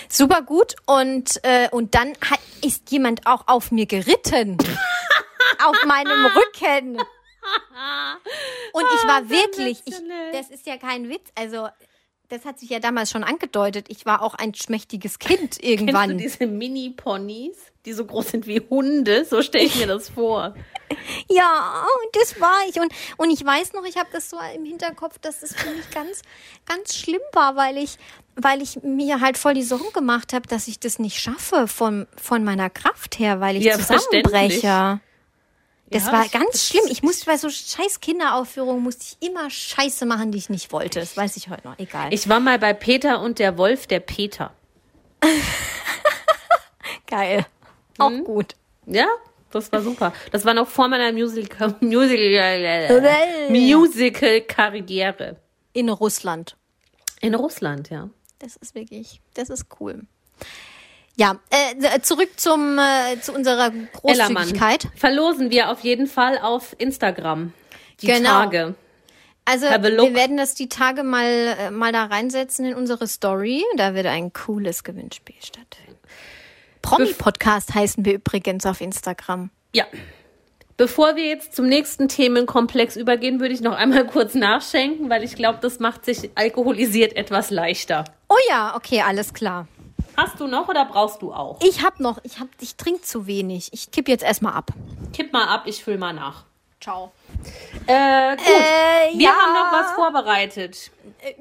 Super gut. Und, äh, und dann hat, ist jemand auch auf mir geritten. <laughs> auf meinem Rücken. Und ich war wirklich, ich, das ist ja kein Witz. Also, das hat sich ja damals schon angedeutet. Ich war auch ein schmächtiges Kind <laughs> Kennst irgendwann. du diese Mini-Ponys, die so groß sind wie Hunde? So stelle ich mir das vor. <laughs> Ja, das war ich. Und, und ich weiß noch, ich habe das so im Hinterkopf, dass das für mich ganz, ganz schlimm war, weil ich, weil ich mir halt voll die Sorgen gemacht habe, dass ich das nicht schaffe von, von meiner Kraft her, weil ich Ja, zusammenbreche. Das Ja, war das- ganz das- schlimm. Ich musste bei so scheiß Kinderaufführungen musste ich immer Scheiße machen, die ich nicht wollte. Das weiß ich heute noch. Egal. Ich war mal bei Peter und der Wolf, der Peter. <laughs> Geil. Auch Mhm. gut. Ja, das war super. Das war noch vor meiner Musical, <laughs> Musical, Musical-Karriere. In Russland. In Russland, ja. Das ist wirklich, das ist cool. Ja, äh, zurück zum, äh, zu unserer Großzügigkeit. Verlosen wir auf jeden Fall auf Instagram. Die Genau. Tage. Also wir werden das die Tage mal, äh, mal da reinsetzen in unsere Story. Da wird ein cooles Gewinnspiel stattfinden. Promi-Podcast heißen wir übrigens auf Instagram. Ja. Bevor wir jetzt zum nächsten Themenkomplex übergehen, würde ich noch einmal <laughs> kurz nachschenken, weil ich glaube, das macht sich alkoholisiert etwas leichter. Oh ja, okay, alles klar. Hast du noch oder brauchst du auch? Ich hab noch, ich hab, ich trinke zu wenig. Ich kipp jetzt erstmal ab. Kipp mal ab, ich füll mal nach. Ciao. Äh, gut. Äh, wir ja. haben noch was vorbereitet.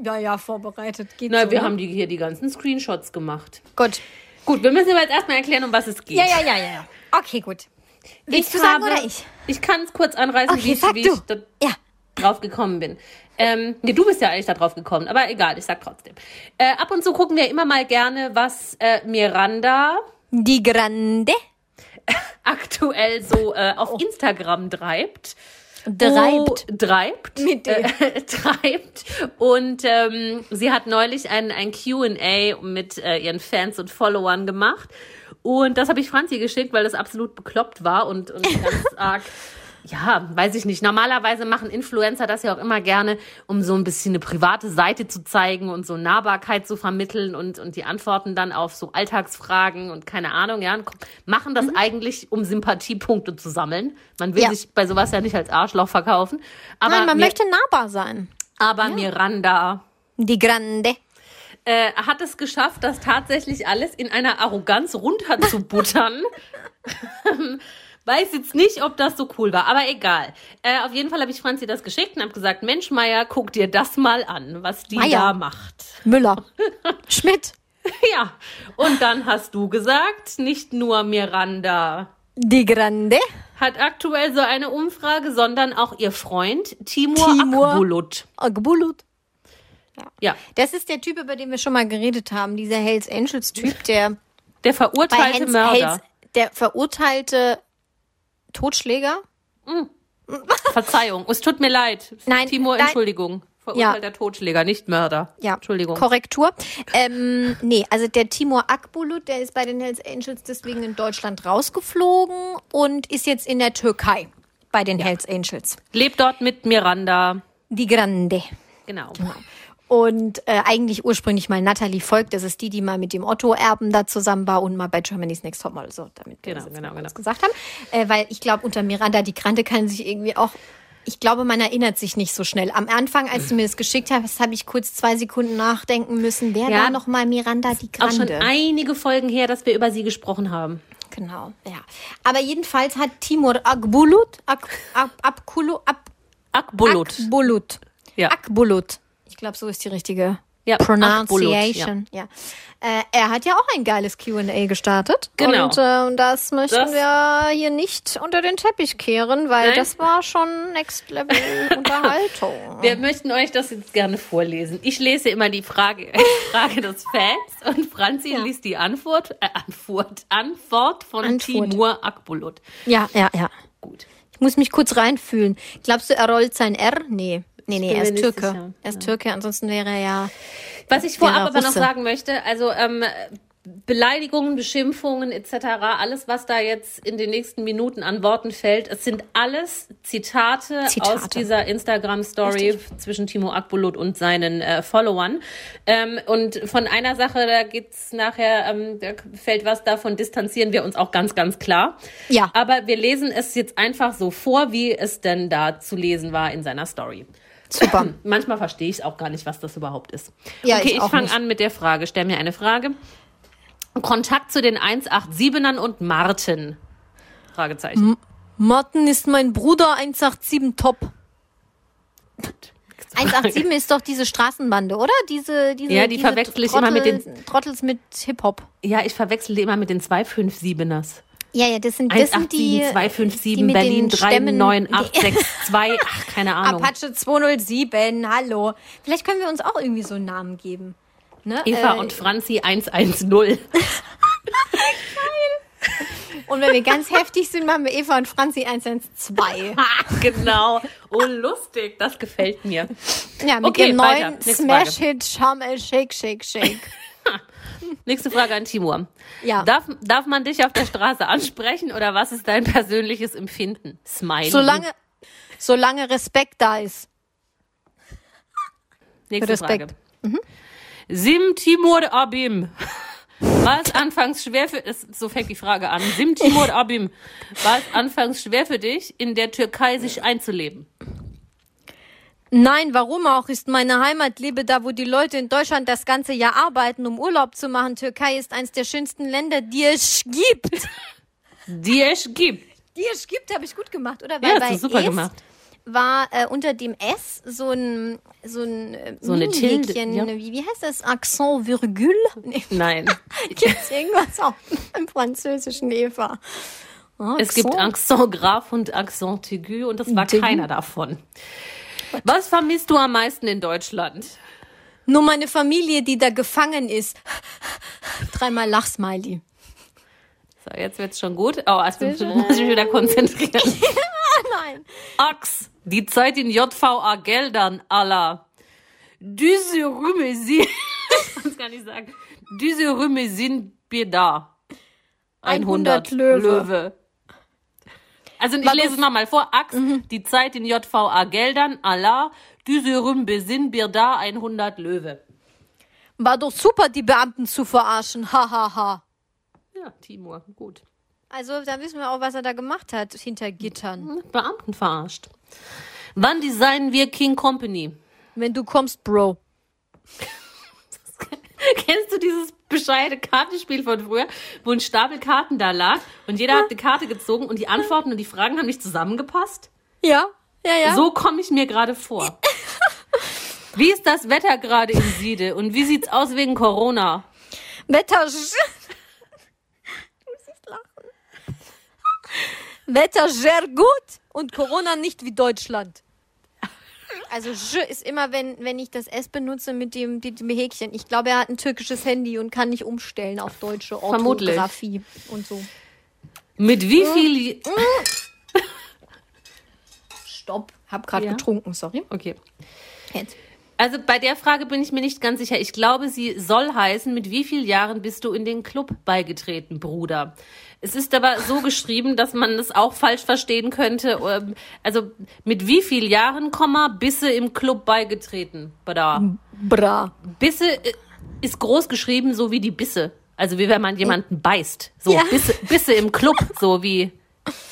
Ja, ja, vorbereitet. Geht Na, so, wir ne? haben die, hier die ganzen Screenshots gemacht. Gut. Gut, wir müssen aber jetzt erstmal erklären, um was es geht. Ja, ja, ja, ja. Okay, gut. Willst du sagen oder ich? Ich kann es kurz anreißen, Okay, wie, ich, wie du. ich Ja. Drauf gekommen bin. Ähm, nee, du bist ja eigentlich da drauf gekommen, aber egal, ich sag trotzdem. Äh, ab und zu gucken wir immer mal gerne, was äh, Miranda Die Grande <laughs> aktuell so äh, auf Instagram treibt. treibt. Oh, treibt. Mit. Äh, <laughs> treibt. Und ähm, sie hat neulich ein, ein QA mit äh, ihren Fans und Followern gemacht. Und das habe ich Franzi geschickt, weil das absolut bekloppt war und, und ganz <laughs> arg. Ja, weiß ich nicht. Normalerweise machen Influencer das ja auch immer gerne, um so ein bisschen eine private Seite zu zeigen und so Nahbarkeit zu vermitteln und, und die Antworten dann auf so Alltagsfragen und keine Ahnung, ja, machen das eigentlich, um Sympathiepunkte zu sammeln. Man will Ja. sich bei sowas ja nicht als Arschloch verkaufen. Aber, Nein, man mir, möchte nahbar sein. aber Miranda Die Grande. äh, hat es geschafft, das tatsächlich alles in einer Arroganz runterzubuttern. <laughs> <laughs> Weiß jetzt nicht, ob das so cool war, aber egal. Äh, auf jeden Fall habe ich Franzi das geschickt und habe gesagt, Mensch, Meier, guck dir das mal an, was die Meier. da macht. Müller. <laughs> Schmidt. ja, und dann hast du gesagt, nicht nur Miranda Die Grande. hat aktuell so eine Umfrage, sondern auch ihr Freund Timur, Timur. Akbulut. Agbulut. Ja, Das ist der Typ, über den wir schon mal geredet haben. Dieser Hells Angels Typ, der der verurteilte Mörder. Hells, der verurteilte Totschläger. Mm. <laughs> Verzeihung, es tut mir leid. Nein, Timur, nein. Entschuldigung. Verurteilter Totschläger, nicht Mörder. Ja, Entschuldigung. Korrektur. Ähm, nee, also der Timur Akbulut, der ist bei den Hells Angels deswegen in Deutschland rausgeflogen und ist jetzt in der Türkei bei den Hells Angels. Lebt dort mit Miranda. Die Grande. Genau. Und äh, eigentlich ursprünglich mal Natalie Volk, das ist die, die mal mit dem Otto-Erben da zusammen war und mal bei Germany's Next Topmodel, so damit wir Genau, das genau, genau. gesagt haben. Äh, weil ich glaube, unter Miranda die Grande kann sich irgendwie auch, ich glaube, man erinnert sich nicht so schnell. Am Anfang, als du mir das geschickt hast, habe ich kurz zwei Sekunden nachdenken müssen, wer Ja. war noch mal Miranda die Auch schon Grande? einige Folgen her, dass wir über sie gesprochen haben. Genau, ja. Aber jedenfalls hat Timur Akbulut, Ak, Ab, Akbulut. Akbulut. Ja. Akbulut. Ich glaube, so ist die richtige Ja, Pronunciation. Ja. Äh, er hat ja auch ein geiles Q&A gestartet. Genau. Und äh, das möchten Das- wir hier nicht unter den Teppich kehren, weil Nein. das war schon Next Level <laughs> Unterhaltung. Wir möchten euch das jetzt gerne vorlesen. Ich lese immer die Frage, <laughs> Frage des Fans und Franzi Ja. liest die Antwort, äh, Antwort, Antwort von Antwort. Timur Akbulut. Ja, ja, ja. Gut. Ich muss mich kurz reinfühlen. Glaubst du, er rollt sein R? Nee. Nee, nee, er ist Türke. sicher. Er ist Türke, ansonsten wäre er ja. Was ich vorab aber noch sagen möchte, also ähm, Beleidigungen, Beschimpfungen etc., alles, was da jetzt in den nächsten Minuten an Worten fällt, es sind alles Zitate, Zitate. aus dieser Instagram-Story zwischen Timo Akbulut und seinen äh, Followern. Ähm, und von einer Sache, da geht's nachher, ähm, da fällt was, davon distanzieren wir uns auch ganz, ganz klar. Ja. Aber wir lesen es jetzt einfach so vor, wie es denn da zu lesen war in seiner Story. Super. <clears throat> Manchmal verstehe ich auch gar nicht, was das überhaupt ist. Ja, okay, ich ich, fange an mit der Frage. Stell mir eine Frage. Kontakt zu den 187ern und Martin? Fragezeichen. Martin ist mein Bruder 187 Top. 187 <laughs> ist doch diese Straßenbande, oder? Diese, diese, Ja, die diese verwechsel ich immer mit den- Trottels mit Hip-Hop. Ja, ich verwechsel die immer mit den 257ers. Ja, ja, das sind, das sind die. 187, die 257, mit Berlin den Stämmen- 39862. <laughs> Ach, keine Ahnung. Apache 207, hallo. Vielleicht können wir uns auch irgendwie so einen Namen geben. Ne? Eva Äh, und Franzi 110. <laughs> und wenn wir ganz heftig sind, machen wir Eva und Franzi 112. Ah, <laughs> genau. Oh, lustig. Das gefällt mir. Ja, mit Okay, weiter. neuen Smash-Hit Sharm El Shake Shake Shake. Nächste Frage an Timur. Ja. Darf, darf man dich auf der Straße ansprechen oder was ist dein persönliches Empfinden? Smiley. Solange, solange Respekt da ist. Nächste Respekt. Frage. Sim Timur Abim. War es anfangs schwer für, so fängt die Frage an. Sim Timur Abim. War es anfangs schwer für dich, in der Türkei sich einzuleben? Nein, warum auch? Ist meine Heimat. Lebe da, wo die Leute in Deutschland das ganze Jahr arbeiten, um Urlaub zu machen. Türkei ist eins der schönsten Länder, die es gibt. <laughs> Die es gibt. Die es gibt, habe ich gut gemacht, oder? Ja, hast bei du super es gemacht. war äh, unter dem S so ein so ein äh, So eine Tilde, ja. Wie, wie heißt das? Accent Virgule? Nee, Nein. <laughs> gibt's irgendwas auch im Französischen, Eva? Oh, Es gibt Accent. Grave und Accent Aigu und das war Aigu. keiner davon. Was vermisst du am meisten in Deutschland? Nur meine Familie, die da gefangen ist. Dreimal Lachsmiley. So, jetzt wird's schon gut. Oh, also muss ich mich wieder konzentrieren. <laughs> Nein. Ax, die Zeit in JVA Geldern, Allah. Diese Rümme sind, ich <laughs> kann nicht sagen. Diese Rümme sind wir da. 100 Löwe. Löwe. Also ich lese es nochmal vor. Ax, die Zeit in JVA Geldern, Allah. Diese Rümme sind wir da. 100 Löwe. War doch super, die Beamten zu verarschen. Hahaha. Ha, ha. Ja, Timur, gut. Also, da wissen wir auch, was er da gemacht hat hinter Gittern. Beamten verarscht. Wann designen wir King Company? Wenn du kommst, Bro. <laughs> Kennst du dieses bescheidene Kartenspiel von früher, wo ein Stapel Karten da lag und jeder hat eine Karte gezogen und die Antworten und die Fragen haben nicht zusammengepasst? Ja, ja, ja. So komme ich mir gerade vor. <laughs> Wie ist das Wetter gerade in Siede und wie sieht's aus wegen Corona? Wetter. du <laughs> musst lachen. Wetter sehr gut und Corona nicht wie Deutschland. Also J ist immer, wenn, wenn ich das S benutze mit dem, dem Häkchen. Ich glaube, er hat ein türkisches Handy und kann nicht umstellen auf deutsche. Orthographie und so. Mit wie viel stopp. Hab gerade Ja. getrunken, sorry. Okay. Jetzt. Also bei der Frage bin ich mir nicht ganz sicher. Ich glaube, sie soll heißen, mit wie vielen Jahren bist du in den Club beigetreten, Bruder? Es ist aber so geschrieben, dass man es auch falsch verstehen könnte. Ähm, Also mit wie vielen Jahren, Komma, bisse im Club beigetreten, Bruder? Bra. Bisse äh, ist groß geschrieben, so wie die Bisse. Also wie wenn man jemanden beißt. So Ja. Bisse, Bisse im Club, so wie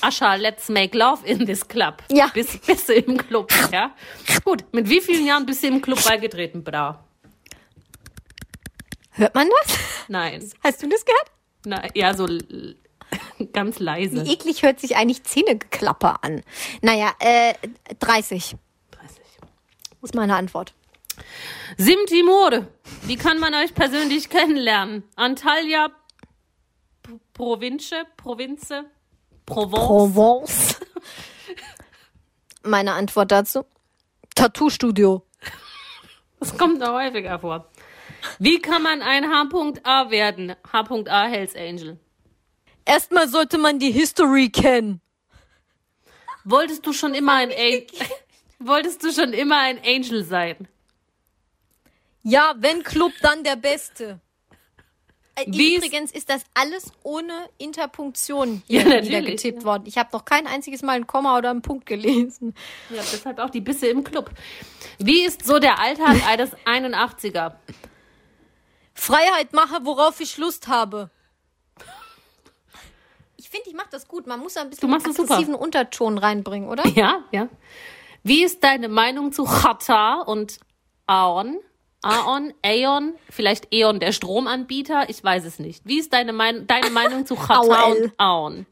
Ascha, let's make love in this club. Ja. Bis, Bisse im Club, ja. Gut, mit wie vielen Jahren bist du im Club beigetreten, Bra? Hört man das? Nein. Hast du das gehört? Na, ja, so <laughs> ganz leise. Wie eklig hört sich eigentlich Zähnegeklapper an. Naja, äh, 30 30. ist meine Antwort. Simtimore, wie kann man euch persönlich kennenlernen? Antalya, P- Province, Province, Provence. Provence. Meine Antwort dazu? Tattoo-Studio. Das kommt noch häufiger vor. Wie kann man ein H.A. werden? H.A. Hells Angel. Erstmal sollte man die History kennen. Wolltest du schon immer ein A <laughs> Wolltest du schon immer ein Angel sein? Ja, wenn Club, dann der Beste. Äh, Wie Übrigens ist das alles ohne Interpunktion Ja, hier natürlich, wieder getippt worden. Ich habe noch kein einziges Mal ein Komma oder einen Punkt gelesen. Ja, deshalb auch die Bisse im Club. Wie ist so der Alltag eines 81er? Freiheit mache, worauf ich Lust habe. Ich finde, ich mache das gut. Man muss da ein bisschen super. aggressiven Unterton reinbringen, oder? <laughs> Ja, ja. Wie ist deine Meinung zu Chata und Aon? Aon, Aeon, vielleicht Eon der Stromanbieter, ich weiß es nicht. Wie ist deine, mein deine Meinung zu <laughs> Chata AOL. und Aon?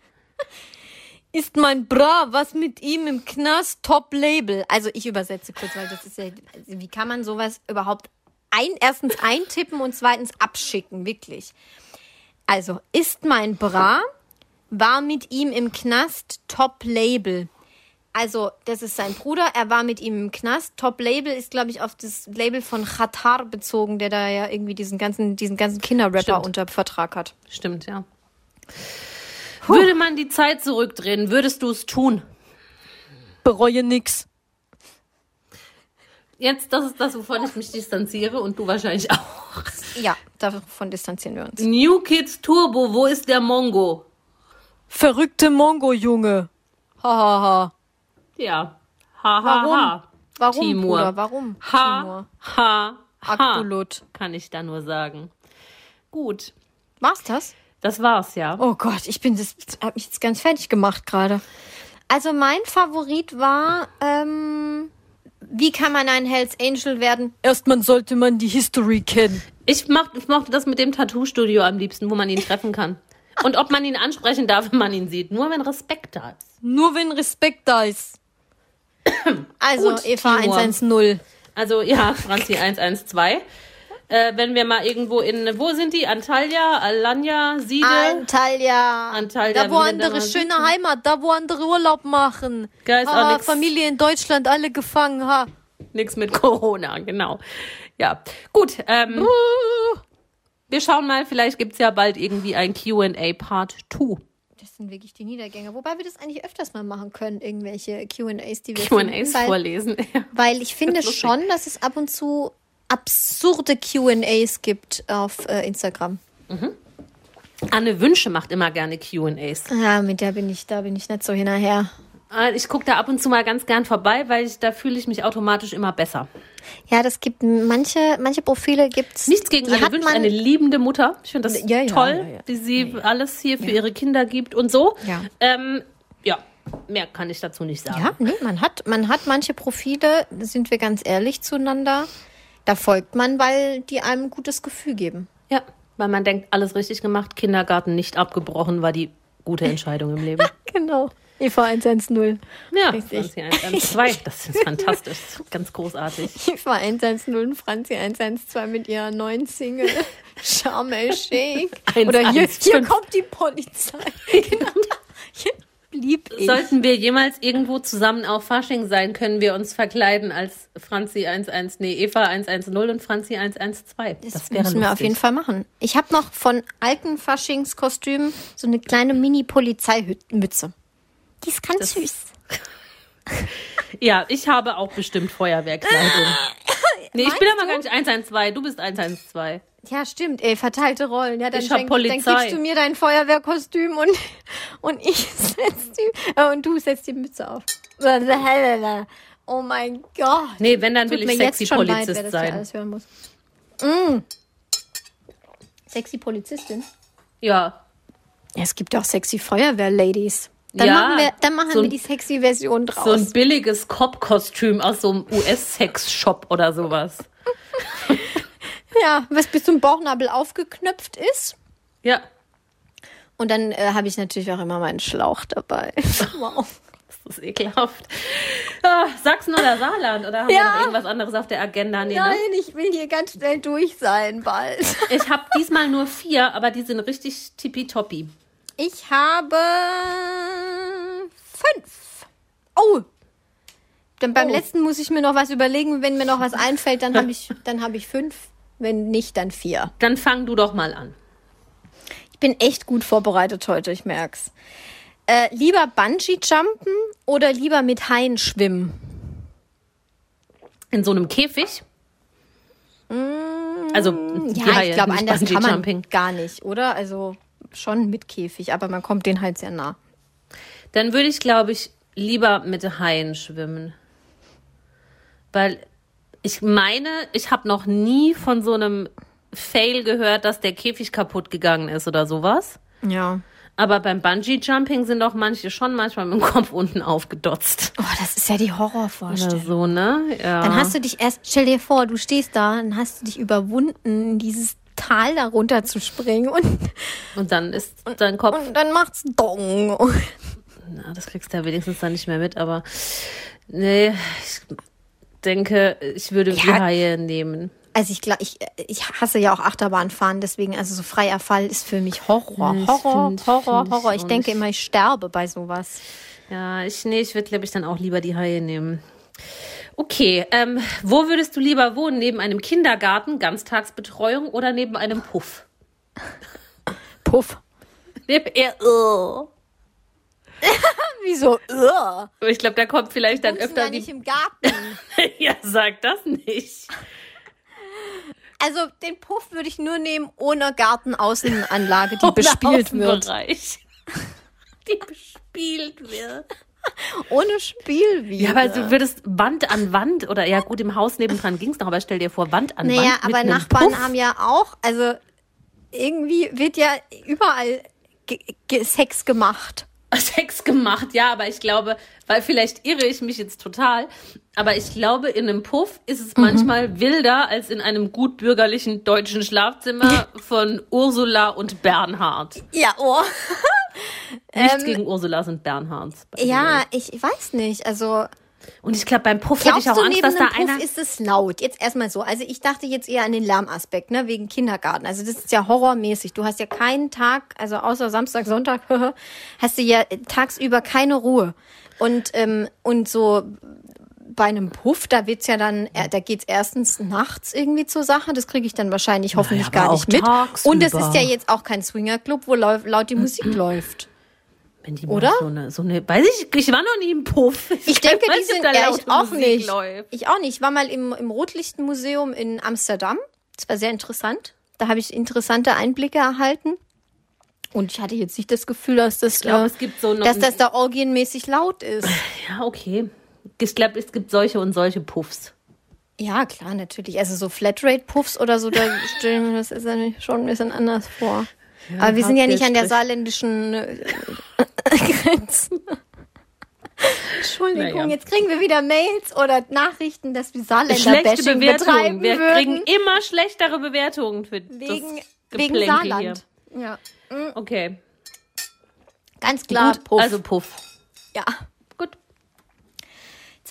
Ist mein Bra, was mit ihm im Knast, Top-Label. Also ich übersetze kurz, weil das ist ja, wie kann man sowas überhaupt ein, erstens eintippen und zweitens abschicken, wirklich. Also, ist mein Bra, war mit ihm im Knast, Top-Label. Also, das ist sein Bruder, er war mit ihm im Knast. Top-Label ist, glaube ich, auf das Label von Khatar bezogen, der da ja irgendwie diesen ganzen, diesen ganzen Kinderrapper Stimmt. unter Vertrag hat. Stimmt, ja. Würde man die Zeit zurückdrehen, würdest du es tun? Bereue nix. Jetzt, das ist das, wovon ich mich distanziere und du wahrscheinlich auch. Ja, davon distanzieren wir uns. New Kids Turbo, wo ist der Mongo? Verrückte Mongo-Junge. Hahaha. Ja. Ha, ha, Warum? ha. Warum, Timur. Bruder? Warum, Ha, Timur? ha, ha. Aktulut. Kann ich da nur sagen. Gut. War's das? Das war's, ja. Oh Gott, ich bin das, hab mich jetzt ganz fertig gemacht gerade. Also mein Favorit war, ähm, wie kann man ein Hells Angel werden? Erstmal sollte man die History kennen. Ich, mach, ich mochte das mit dem Tattoo-Studio am liebsten, wo man ihn treffen kann. Und ob man ihn ansprechen darf, wenn man ihn sieht. Nur wenn Respekt da ist. Nur wenn Respekt da ist. Also Gut, Eva Timur. 110. Also ja, Franzi 112. Äh, wenn wir mal irgendwo in, wo sind die? Antalya, Alanya, Siede? Antalya. Antalya, Da wo andere schöne. Heimat, da wo andere Urlaub machen. Da ist auch ah, nix. Familie in Deutschland, alle gefangen. Ha. Nix mit Corona, genau. Ja, gut. Ähm, wir schauen mal, vielleicht gibt's ja bald irgendwie ein Q&A Part 2. Das sind wirklich die Niedergänger. Wobei wir das eigentlich öfters mal machen können, irgendwelche QAs, die wir Q&As vorlesen. Ja. weil ich finde lustig. schon, dass es ab und zu absurde QAs gibt auf äh, Instagram. Anne Wünsche macht immer gerne Q&As. Ja, mit der bin ich, da bin ich nicht so hinterher. Äh, Ich gucke da ab und zu mal ganz gern vorbei, weil ich, da fühle ich mich automatisch immer besser. Ja, das gibt manche, manche Profile gibt's. Nichts gegen die Wünsche, man, eine liebende Mutter. Ich finde das Ja, ja, toll, ja, wie sie alles hier für ihre Kinder gibt und so. Ja. Ähm, ja, mehr kann ich dazu nicht sagen. Ja, nee, man hat, man hat manche Profile, sind wir ganz ehrlich zueinander. Da folgt man, weil die einem ein gutes Gefühl geben. Ja, weil man denkt, alles richtig gemacht, Kindergarten nicht abgebrochen, war die gute Entscheidung im Leben. <laughs> Genau. Eva 110. Ja, Richtig. Franzi 112, das ist fantastisch, ganz großartig. <laughs> Eva 110 und Franzi 112 mit ihrer neuen Single <laughs> Sharm el Sheikh. Oder hier, 115. hier kommt die Polizei. Genau. <laughs> Hier blieb ich. Sollten wir jemals irgendwo zusammen auf Fasching sein, können wir uns verkleiden als Franzi 11, nee, Eva 110 und Franzi 112. Das, Das wäre müssen wir auf lustig. jeden Fall machen. Ich habe noch von alten Faschingskostümen so eine kleine Mini-Polizeimütze. Die ist ganz Das- süß. <laughs> Ja, ich habe auch bestimmt Feuerwehrkleidung. <laughs> Nee, ich bin aber gar nicht 112. Du bist 112. Ja, stimmt, ey, verteilte Rollen. Ja, dann, Ich schenk- Polizei. dann gibst du mir dein Feuerwehrkostüm und, <laughs> und ich setz die, äh, und du setzt die Mütze auf. Oh mein Gott. Nee, wenn, dann Tut will ich sexy schon leid, Polizist wer das sein. alles hören muss. Mm. Sexy Polizistin? Ja. Es gibt auch sexy Feuerwehr-Ladies. Dann Ja, machen wir, dann machen so wir die sexy Version draus. So ein billiges Cop-Kostüm aus so einem US-Sex-Shop oder sowas. <laughs> ja, was bis zum Bauchnabel aufgeknöpft ist. Ja. Und dann äh, habe ich natürlich auch immer meinen Schlauch dabei. <laughs> wow. Das ist ekelhaft. Ah, Sachsen oder Saarland? Oder haben wir Ja. noch irgendwas anderes auf der Agenda? Nee, ne? Nein, ich will hier ganz schnell durch sein bald. Ich habe diesmal nur vier, aber die sind richtig tippitoppi. Ich habe fünf. Oh. Dann beim Oh. letzten muss ich mir noch was überlegen. Wenn mir noch was einfällt, dann habe ich, dann habe ich fünf. Wenn nicht, dann vier. Dann fang du doch mal an. Ich bin echt gut vorbereitet heute, ich merk's. Äh, lieber Bungee-Jumpen oder lieber mit Haien schwimmen? In so einem Käfig? Also, die Ja, ich glaube, anders kann man gar nicht, oder? Also schon mit Käfig, aber man kommt den halt sehr nah. Dann würde ich, glaube ich, lieber mit Haien schwimmen. Weil ich meine, ich habe noch nie von so einem Fail gehört, dass der Käfig kaputt gegangen ist oder sowas. Ja. Aber beim Bungee-Jumping sind doch manche schon manchmal mit dem Kopf unten aufgedotzt. Oh, das ist ja die Oder Horrorvorstellung. so, ne? Ja. Dann hast du dich erst, stell dir vor, du stehst da, dann hast du dich überwunden, in dieses Tal da runter zu springen und, Und dann ist dein Kopf. und dann macht's Dong. Na, das kriegst du ja wenigstens dann nicht mehr mit, aber nee, ich denke, ich würde die Ja. Haie nehmen. Also ich glaube, ich, ich hasse ja auch Achterbahnfahren, deswegen, also so freier Fall ist für mich Horror. Nee, ich Horror, find- Horror, find ich Horror. Ich auch denke nicht. immer, ich sterbe bei sowas. Ja, ich, nee, ich würde, glaube ich, dann auch lieber die Haie nehmen. Okay, ähm, wo würdest du lieber wohnen? Neben einem Kindergarten, Ganztagsbetreuung oder neben einem Puff? Puff. Neben eher. <laughs> Wieso? Ich glaube, da kommt vielleicht dann öfter da nicht die... im Garten. <laughs> ja, sag das nicht. Also den Puff würde ich nur nehmen ohne Gartenaußenanlage, die <laughs> Oder bespielt wird. Die bespielt wird. <laughs> Ohne Spielwiese. Ja, aber du würdest Wand an Wand oder ja gut, im Haus nebendran ging's noch, aber stell dir vor, Wand an Naja, Wand. mit aber Nachbarn Puff. haben ja auch, also irgendwie wird ja überall ge ge Sex gemacht. <laughs> Sex gemacht, ja, aber ich glaube, weil vielleicht irre ich mich jetzt total, aber ich glaube, in einem Puff ist es Mhm. manchmal wilder als in einem gut bürgerlichen deutschen Schlafzimmer <laughs> von Ursula und Bernhard. Ja, oh. <laughs> Nichts gegen Ursulas und Bernhards. Ähm, Ja, ich, weiß nicht. Also Und ich glaube, beim Puff hätte ich auch Angst, dass da Puff einer. ist es laut? Jetzt erstmal so. Also ich dachte jetzt eher an den Lärmaspekt, ne, wegen Kindergarten. Also das ist ja horrormäßig. Du hast ja keinen Tag, also außer Samstag, Sonntag, <laughs> hast du ja tagsüber keine Ruhe. Und ähm, und so bei einem Puff, da wird's ja dann, äh, da geht's erstens nachts irgendwie zur Sache. Das kriege ich dann wahrscheinlich hoffentlich aber gar nicht mit. tagsüber. Und es ist ja jetzt auch kein Swingerclub, wo laut, die Musik <clears throat> läuft. Wenn die Oder? So eine, so eine, weiß ich, ich war noch nie im Puff. <laughs> Ich denke, weiß die sind, da ja, ich auch Musik nicht. läuft. Ich auch nicht. Ich war mal im, im Rotlichtenmuseum in Amsterdam. Das war sehr interessant. Da habe ich interessante Einblicke erhalten. Und ich hatte jetzt nicht das Gefühl, dass das, Ich glaube, äh, so dass das da orgienmäßig laut ist. ja, okay. Ich glaube, es gibt solche und solche Puffs. Ja, klar, natürlich. Also so Flatrate-Puffs oder so, da <laughs> stelle ich mir das ist ja schon ein bisschen anders vor. Aber wir sind ja nicht an der saarländischen äh, <laughs> Grenze. Entschuldigung, Naja. jetzt kriegen wir wieder Mails oder Nachrichten, dass wir Saarländer-Bashing Bewertungen. betreiben Wir würden. kriegen immer schlechtere Bewertungen für Wegen, das wegen Saarland. Ja, Hier. Okay. ganz klar. Gut, Puff. also Puff. ja.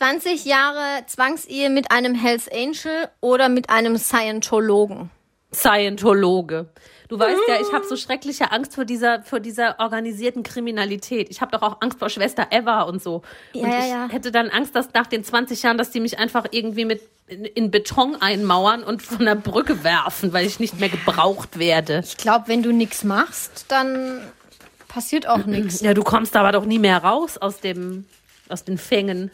Gut. 20 Jahre Zwangsehe mit einem Hells Angel oder mit einem Scientologen. Scientologe. Du weißt ja, ich habe so schreckliche Angst vor dieser, vor dieser organisierten Kriminalität. Ich habe doch auch Angst vor Schwester Eva und so. Ja, und ich ja. hätte dann Angst, dass nach den 20 Jahren, dass die mich einfach irgendwie mit in, in Beton einmauern und von der Brücke werfen, weil ich nicht mehr gebraucht werde. Ich glaube, wenn du nichts machst, dann passiert auch nichts. Ja, du kommst aber doch nie mehr raus aus dem, aus den Fängen.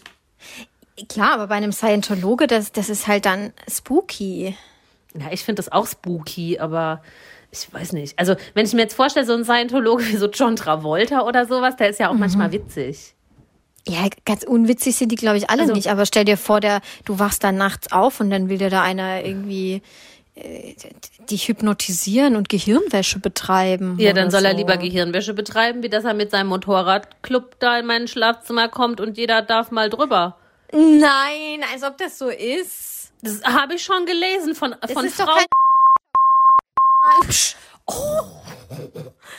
Klar, aber bei einem Scientologe, das, das ist halt dann spooky. Ja, ich finde das auch spooky, aber ich weiß nicht. Also, wenn ich mir jetzt vorstelle, so ein Scientologe wie so John Travolta oder sowas, der ist ja auch Mhm. manchmal witzig. Ja, ganz unwitzig sind die, glaube ich, alle Also- nicht. Aber stell dir vor, der, du wachst dann nachts auf und dann will dir da einer irgendwie dich hypnotisieren und Gehirnwäsche betreiben. Ja, dann soll er so. lieber Gehirnwäsche betreiben, wie dass er mit seinem Motorradclub da in mein Schlafzimmer kommt und jeder darf mal drüber. Nein, als ob das so ist. Das habe ich schon gelesen von, von Frauen. kein-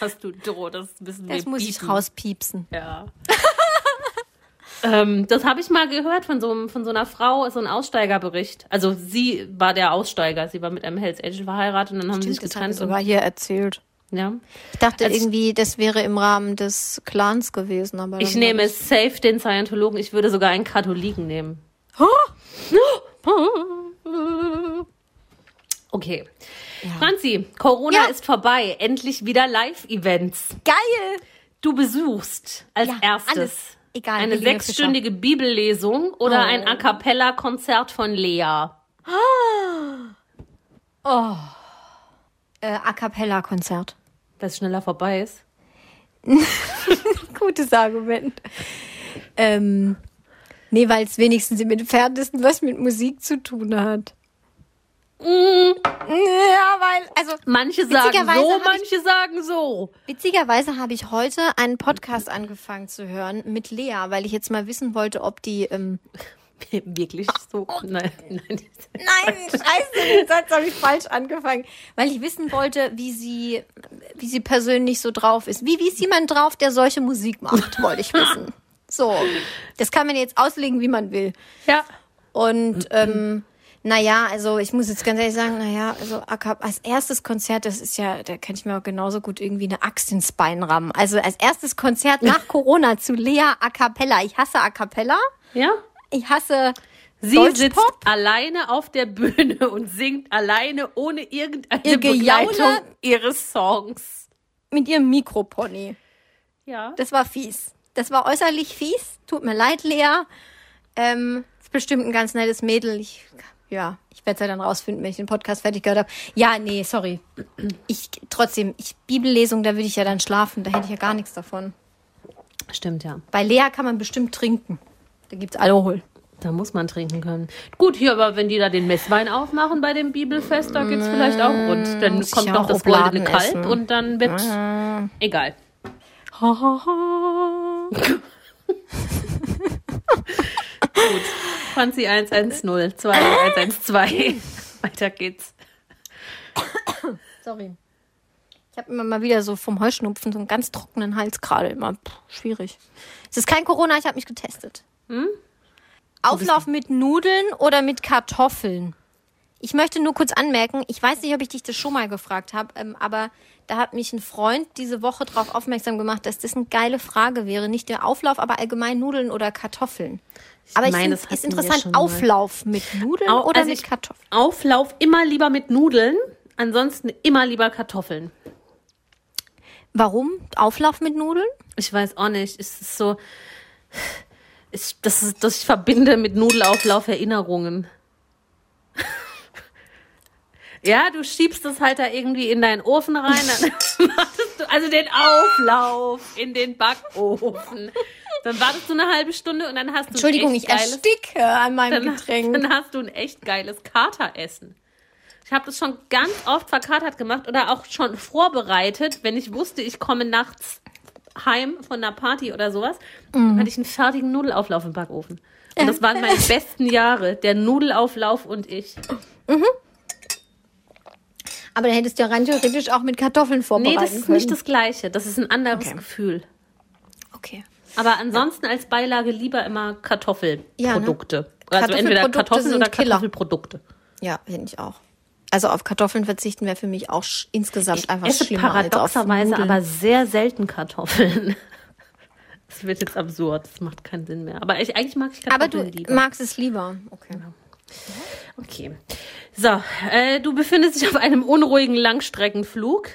Hast du, Dro, das müssen wir Das muss ich biepen. rauspiepsen. Ja. <laughs> ähm, das habe ich mal gehört von so, einem- von so einer Frau, so ein Aussteigerbericht. Also sie war der Aussteiger, sie war mit einem Hells Angel verheiratet und dann haben sie sich das getrennt. sogar Und, hier erzählt. ja. Ich dachte Also- irgendwie, das wäre im Rahmen des Clans gewesen. Aber Ich nehme war safe den Scientologen, ich würde sogar einen Katholiken nehmen. <laughs> Okay. Franzi, Corona Ja. ist vorbei. Endlich wieder Live-Events. das Geil! Du besuchst als Ja, erstes alles. Egal, eine sechsstündige Bibellesung oder Oh. ein A Cappella-Konzert von Lea. Äh, A Cappella-Konzert. Weil es schneller vorbei ist. <laughs> Gutes Argument. Ähm, nee, weil es wenigstens im Entferntesten was mit Musik zu tun hat. Mm, Ja, weil, also manche sagen so, hab ich- manche sagen so. witzigerweise habe ich heute einen Podcast angefangen zu hören mit Lea, weil ich jetzt mal wissen wollte, ob die. Ähm, <laughs> Wirklich so? Nein, nein. Nein, scheiße, den Satz habe ich falsch angefangen. Weil ich wissen wollte, wie sie, wie sie persönlich so drauf ist. Wie, wie ist jemand drauf, der solche Musik macht, wollte ich wissen. So, das kann man jetzt auslegen, wie man will. Ja. Und ähm, naja, also ich muss jetzt ganz ehrlich sagen, naja, also als erstes Konzert, das ist ja, da kann ich mir auch genauso gut irgendwie eine Axt ins Bein rammen. Also als erstes Konzert nach <laughs> Corona zu Lea A Cappella. Ich hasse A Cappella. Ja? Ich hasse Sie sitzt alleine auf der Bühne <laughs> und singt alleine ohne irgendeine Ihr Gejaule? Begleitung ihres Songs. mit ihrem Mikropony. Ja. Das war fies. Das war äußerlich fies. Tut mir leid, Lea. Ähm, ist bestimmt ein ganz nettes Mädel. Ich, ja, ich werde es ja dann rausfinden, wenn ich den Podcast fertig gehört habe. Ja, nee, sorry. Ich trotzdem, ich Bibellesung, da würde ich ja dann schlafen. Da hätte ich ja gar nichts davon. Stimmt, ja. Bei Lea kann man bestimmt trinken. Da gibt's Alkohol. Da muss man trinken können. Gut, hier, aber wenn die da den Messwein aufmachen bei dem Bibelfest, da geht's vielleicht auch rund. Dann kommt ja noch das goldene Kalb essen. und dann wird. Egal. <laughs> <laughs> Gut. Franzi 110, 2112. <laughs> Weiter geht's. Sorry. Ich habe immer mal wieder so vom Heuschnupfen so einen ganz trockenen Hals gerade immer. Puh, schwierig. Es ist kein Corona, ich habe mich getestet. Auflauf mit Nudeln oder mit Kartoffeln? Ich möchte nur kurz anmerken, ich weiß nicht, ob ich dich das schon mal gefragt habe, ähm, aber da hat mich ein Freund diese Woche darauf aufmerksam gemacht, dass das eine geile Frage wäre. Nicht der Auflauf, aber allgemein Nudeln oder Kartoffeln. Aber ich meine, finde das es hatten wir interessant. Auflauf mit Nudeln Au- oder also mit ich- Kartoffeln? Auflauf immer lieber mit Nudeln, ansonsten immer lieber Kartoffeln. Warum Auflauf mit Nudeln? Ich weiß auch nicht. Es ist so. Ich, das ist, das ich verbinde mit Nudelauflauf Erinnerungen. <laughs> ja, du schiebst es halt da irgendwie in deinen Ofen rein. Dann <laughs> wartest du, also den Auflauf in den Backofen. Dann wartest du eine halbe Stunde und dann hast du Entschuldigung, ein ich echt geiles, ersticke an meinem dann, Getränk. dann hast du ein echt geiles Kateressen. Ich habe das schon ganz oft verkatert gemacht oder auch schon vorbereitet, wenn ich wusste, ich komme nachts heim von einer Party oder sowas, Mhm. dann hatte ich einen fertigen Nudelauflauf im Backofen. Und das waren meine <laughs> besten Jahre, der Nudelauflauf und ich. Aber dann hättest du ja rein theoretisch auch mit Kartoffeln Nee, vorbereiten das ist können. nicht das Gleiche. Das ist ein anderes Okay. Gefühl. Okay. Aber ansonsten als Beilage lieber immer Kartoffelprodukte. Ja, ne? Also entweder Kartoffeln oder Killer. Kartoffelprodukte. Ja, finde ich auch. Also auf Kartoffeln verzichten wäre für mich auch insgesamt Ich einfach esse schlimmer als auf paradoxerweise Nudeln. aber sehr selten Kartoffeln. <laughs> Das wird jetzt absurd, das macht keinen Sinn mehr. Aber ich, eigentlich mag ich Aber Kartoffeln du lieber. magst es lieber. Okay. Okay. So, äh, du befindest dich auf einem unruhigen Langstreckenflug.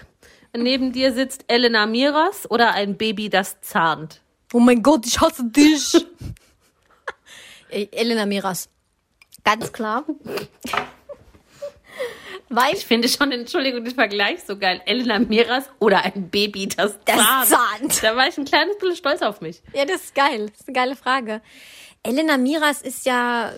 Neben dir sitzt Elena Miras oder ein Baby, das zahnt. Oh mein Gott, ich hasse dich. <laughs> Elena Miras. Ganz klar. Weil Ich finde schon, Entschuldigung, den Vergleich so geil. Elena Miras oder ein Baby, das, Das zahnt. zahnt. Da war ich ein kleines bisschen stolz auf mich. Ja, das ist geil. Das ist eine geile Frage. Elena Miras ist ja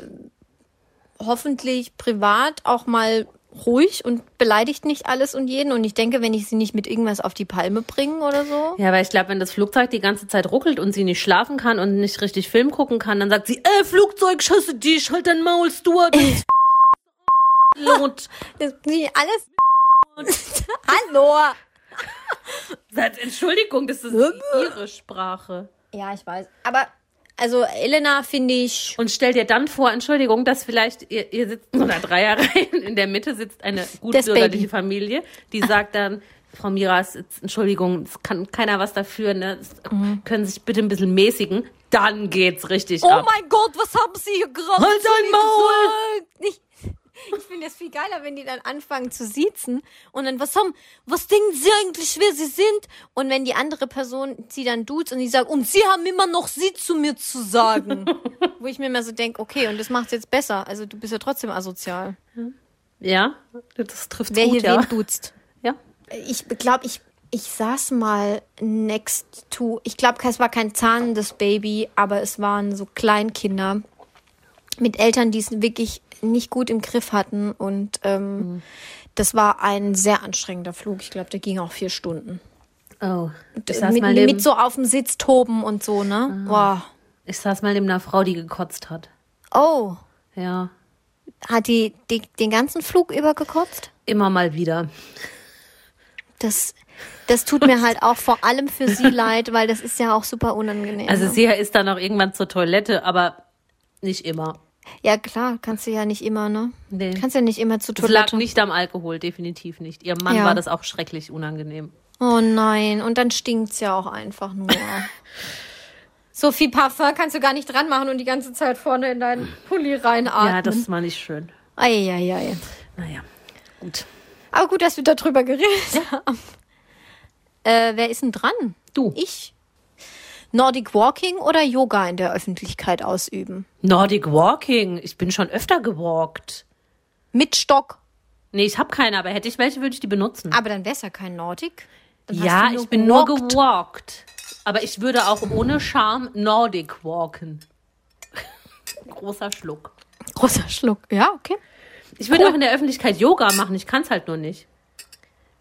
hoffentlich privat auch mal ruhig und beleidigt nicht alles und jeden. Und ich denke, wenn ich sie nicht mit irgendwas auf die Palme bringe oder so. Ja, weil ich glaube, wenn das Flugzeug die ganze Zeit ruckelt und sie nicht schlafen kann und nicht richtig Film gucken kann, dann sagt sie, äh, Flugzeug, ich hasse dich, halt dein Maul, Stuart. Und <laughs> Das alles. <laughs> Hallo. Entschuldigung, das ist ihre Sprache. Ja, ich weiß. Aber also Elena finde ich. Und stell dir dann vor, Entschuldigung, dass vielleicht ihr, ihr sitzt in so einer Dreierreihe, in der Mitte sitzt eine gutbürgerliche. Familie, die sagt dann, Frau Miras, Entschuldigung, es kann keiner was dafür, ne? Es, Können Sie sich bitte ein bisschen mäßigen? Dann geht's richtig Oh ab. mein Gott, was haben Sie hier gerade Halt dein Maul! gesagt? Ich, ich finde das viel geiler, wenn die dann anfangen zu siezen und dann, was haben, was denken Sie eigentlich, wer Sie sind? Und wenn die andere Person sie dann duzt und die sagt, und Sie haben immer noch Sie zu mir zu sagen. <laughs> Wo ich mir immer so denke, okay, und das macht's jetzt besser. Also du bist ja trotzdem asozial. Ja, das trifft Wer gut, hier ja. wen duzt. ja. Ich glaube, ich, ich saß mal next to, ich glaube, es war kein zahnendes Baby, aber es waren so Kleinkinder mit Eltern, die es wirklich nicht gut im Griff hatten. Und ähm, das war ein sehr anstrengender Flug. Ich glaube, der ging auch vier Stunden. Oh, ich saß, Mit, mal mit so auf dem Sitz toben und so, ne? Wow. ich saß mal neben einer Frau, die gekotzt hat. Oh, Ja, hat die, die den ganzen Flug über gekotzt? immer mal wieder. Das, das tut mir halt auch vor allem für sie <laughs> leid, weil das ist ja auch super unangenehm. Also ne? sie ist dann auch irgendwann zur Toilette, aber nicht immer. Ja, klar, kannst du ja nicht immer, ne? Nee. Kannst ja nicht immer zur Es lag Toilette. nicht am Alkohol, definitiv nicht. Ihrem Mann Ja. war das auch schrecklich unangenehm. Oh nein, und dann stinkt's ja auch einfach nur. <laughs> so viel Parfum kannst du gar nicht dran machen und die ganze Zeit vorne in deinen Pulli reinatmen. Ja, das war nicht schön. Eieiei. Naja, gut. Aber gut, dass wir darüber geredet haben. Äh, wer ist denn dran? Du. Ich. Nordic Walking oder Yoga in der Öffentlichkeit ausüben? Nordic Walking. Ich bin schon öfter gewalkt. Mit Stock. Nee, ich habe keine, aber hätte ich welche, würde ich die benutzen. Aber dann wär's ja kein Nordic. Dann ja, ich bin nur gewalkt. gewalkt. Aber ich würde auch ohne Charme Nordic walken. <laughs> Großer Schluck. Großer Schluck. Ja, okay. Ich würde auch in der Öffentlichkeit Yoga machen, ich kann es halt nur nicht.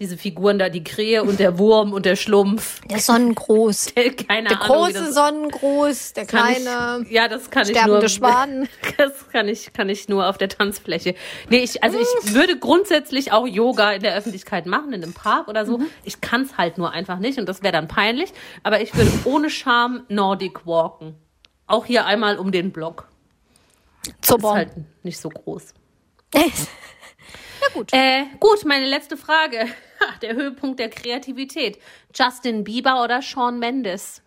Diese Figuren da, die Krähe und der Wurm und der Schlumpf. Der Sonnengruß. <laughs> Keine Der Ahnung. große Sonnengruß, der kleine ich, ja, das kann ich sterbende nur. <laughs> Schwan. Das kann ich, kann ich nur auf der Tanzfläche. Nee, ich, also ich <laughs> würde grundsätzlich auch Yoga in der Öffentlichkeit machen, in einem Park oder Mhm. so. Ich kann es halt nur einfach nicht und das wäre dann peinlich. Aber ich würde ohne Scham Nordic walken. Auch hier einmal um den Block. Ist Zuber. halt nicht so groß. Ja, gut. Äh, gut, meine letzte Frage. <laughs> Der Höhepunkt der Kreativität. Justin Bieber oder Shawn Mendes?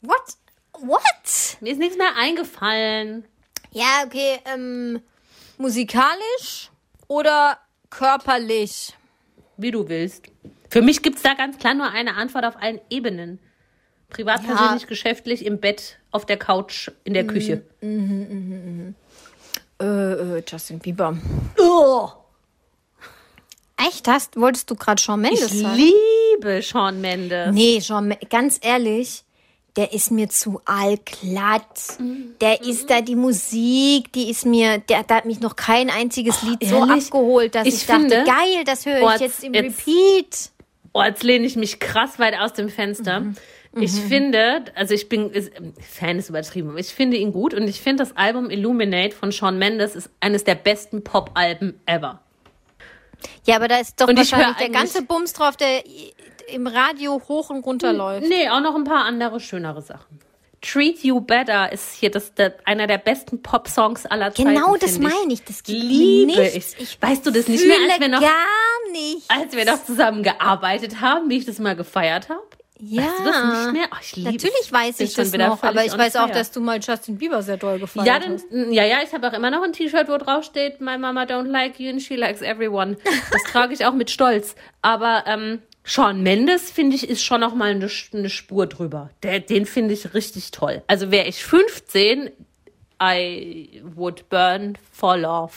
What? What? Mir ist nichts mehr eingefallen. Ja, okay, ähm, musikalisch oder körperlich? Wie du willst. Für mich gibt's da ganz klar nur eine Antwort auf allen Ebenen. Privat, Ja. persönlich, geschäftlich, im Bett, auf der Couch, in der Küche. Äh, äh, Justin Bieber. Oh. Echt? Hast, wolltest du gerade Shawn Mendes Ich sagen? liebe Shawn Mendes. Nee, Shawn ganz ehrlich, der ist mir zu allglatt. Der ist da die Musik, die ist mir, der, da hat mich noch kein einziges Lied so ehrlich? abgeholt, dass ich, Ich dachte, finde- geil, das höre Oh, ich jetzt im jetzt- Repeat. Oh, jetzt lehne ich mich krass weit aus dem Fenster. Mhm. Ich finde, also ich bin, ist, Fan ist übertrieben, aber ich finde ihn gut und ich finde das Album Illuminate von Shawn Mendes ist eines der besten Pop-Alben ever. Ja, aber da ist doch Und ich wahrscheinlich der ganze Bums drauf, der im Radio hoch und runter läuft. Nee, auch noch ein paar andere schönere Sachen. Treat You Better ist hier das, der, einer der besten Pop-Songs aller Zeiten. Genau, das meine ich. Das Liebe nichts. ich. Weißt du das nicht mehr, als wir noch, gar nicht. als wir noch zusammen gearbeitet haben, wie ich das mal gefeiert habe? Ja. Weißt du das nicht mehr? Oh, ich liebe Natürlich weiß ich das noch, aber ich weiß auch, dass du mal Justin Bieber sehr doll gefallen Ja, hast. dann, ja, ja, ich habe auch immer noch ein T-Shirt, wo drauf steht, My Mama don't like you and she likes everyone. <laughs> Das trage ich auch mit Stolz. Aber ähm, Shawn Mendes, finde ich, ist schon noch mal eine, eine Spur drüber. Der, den finde ich richtig toll. Also wäre ich 15, I would burn for love.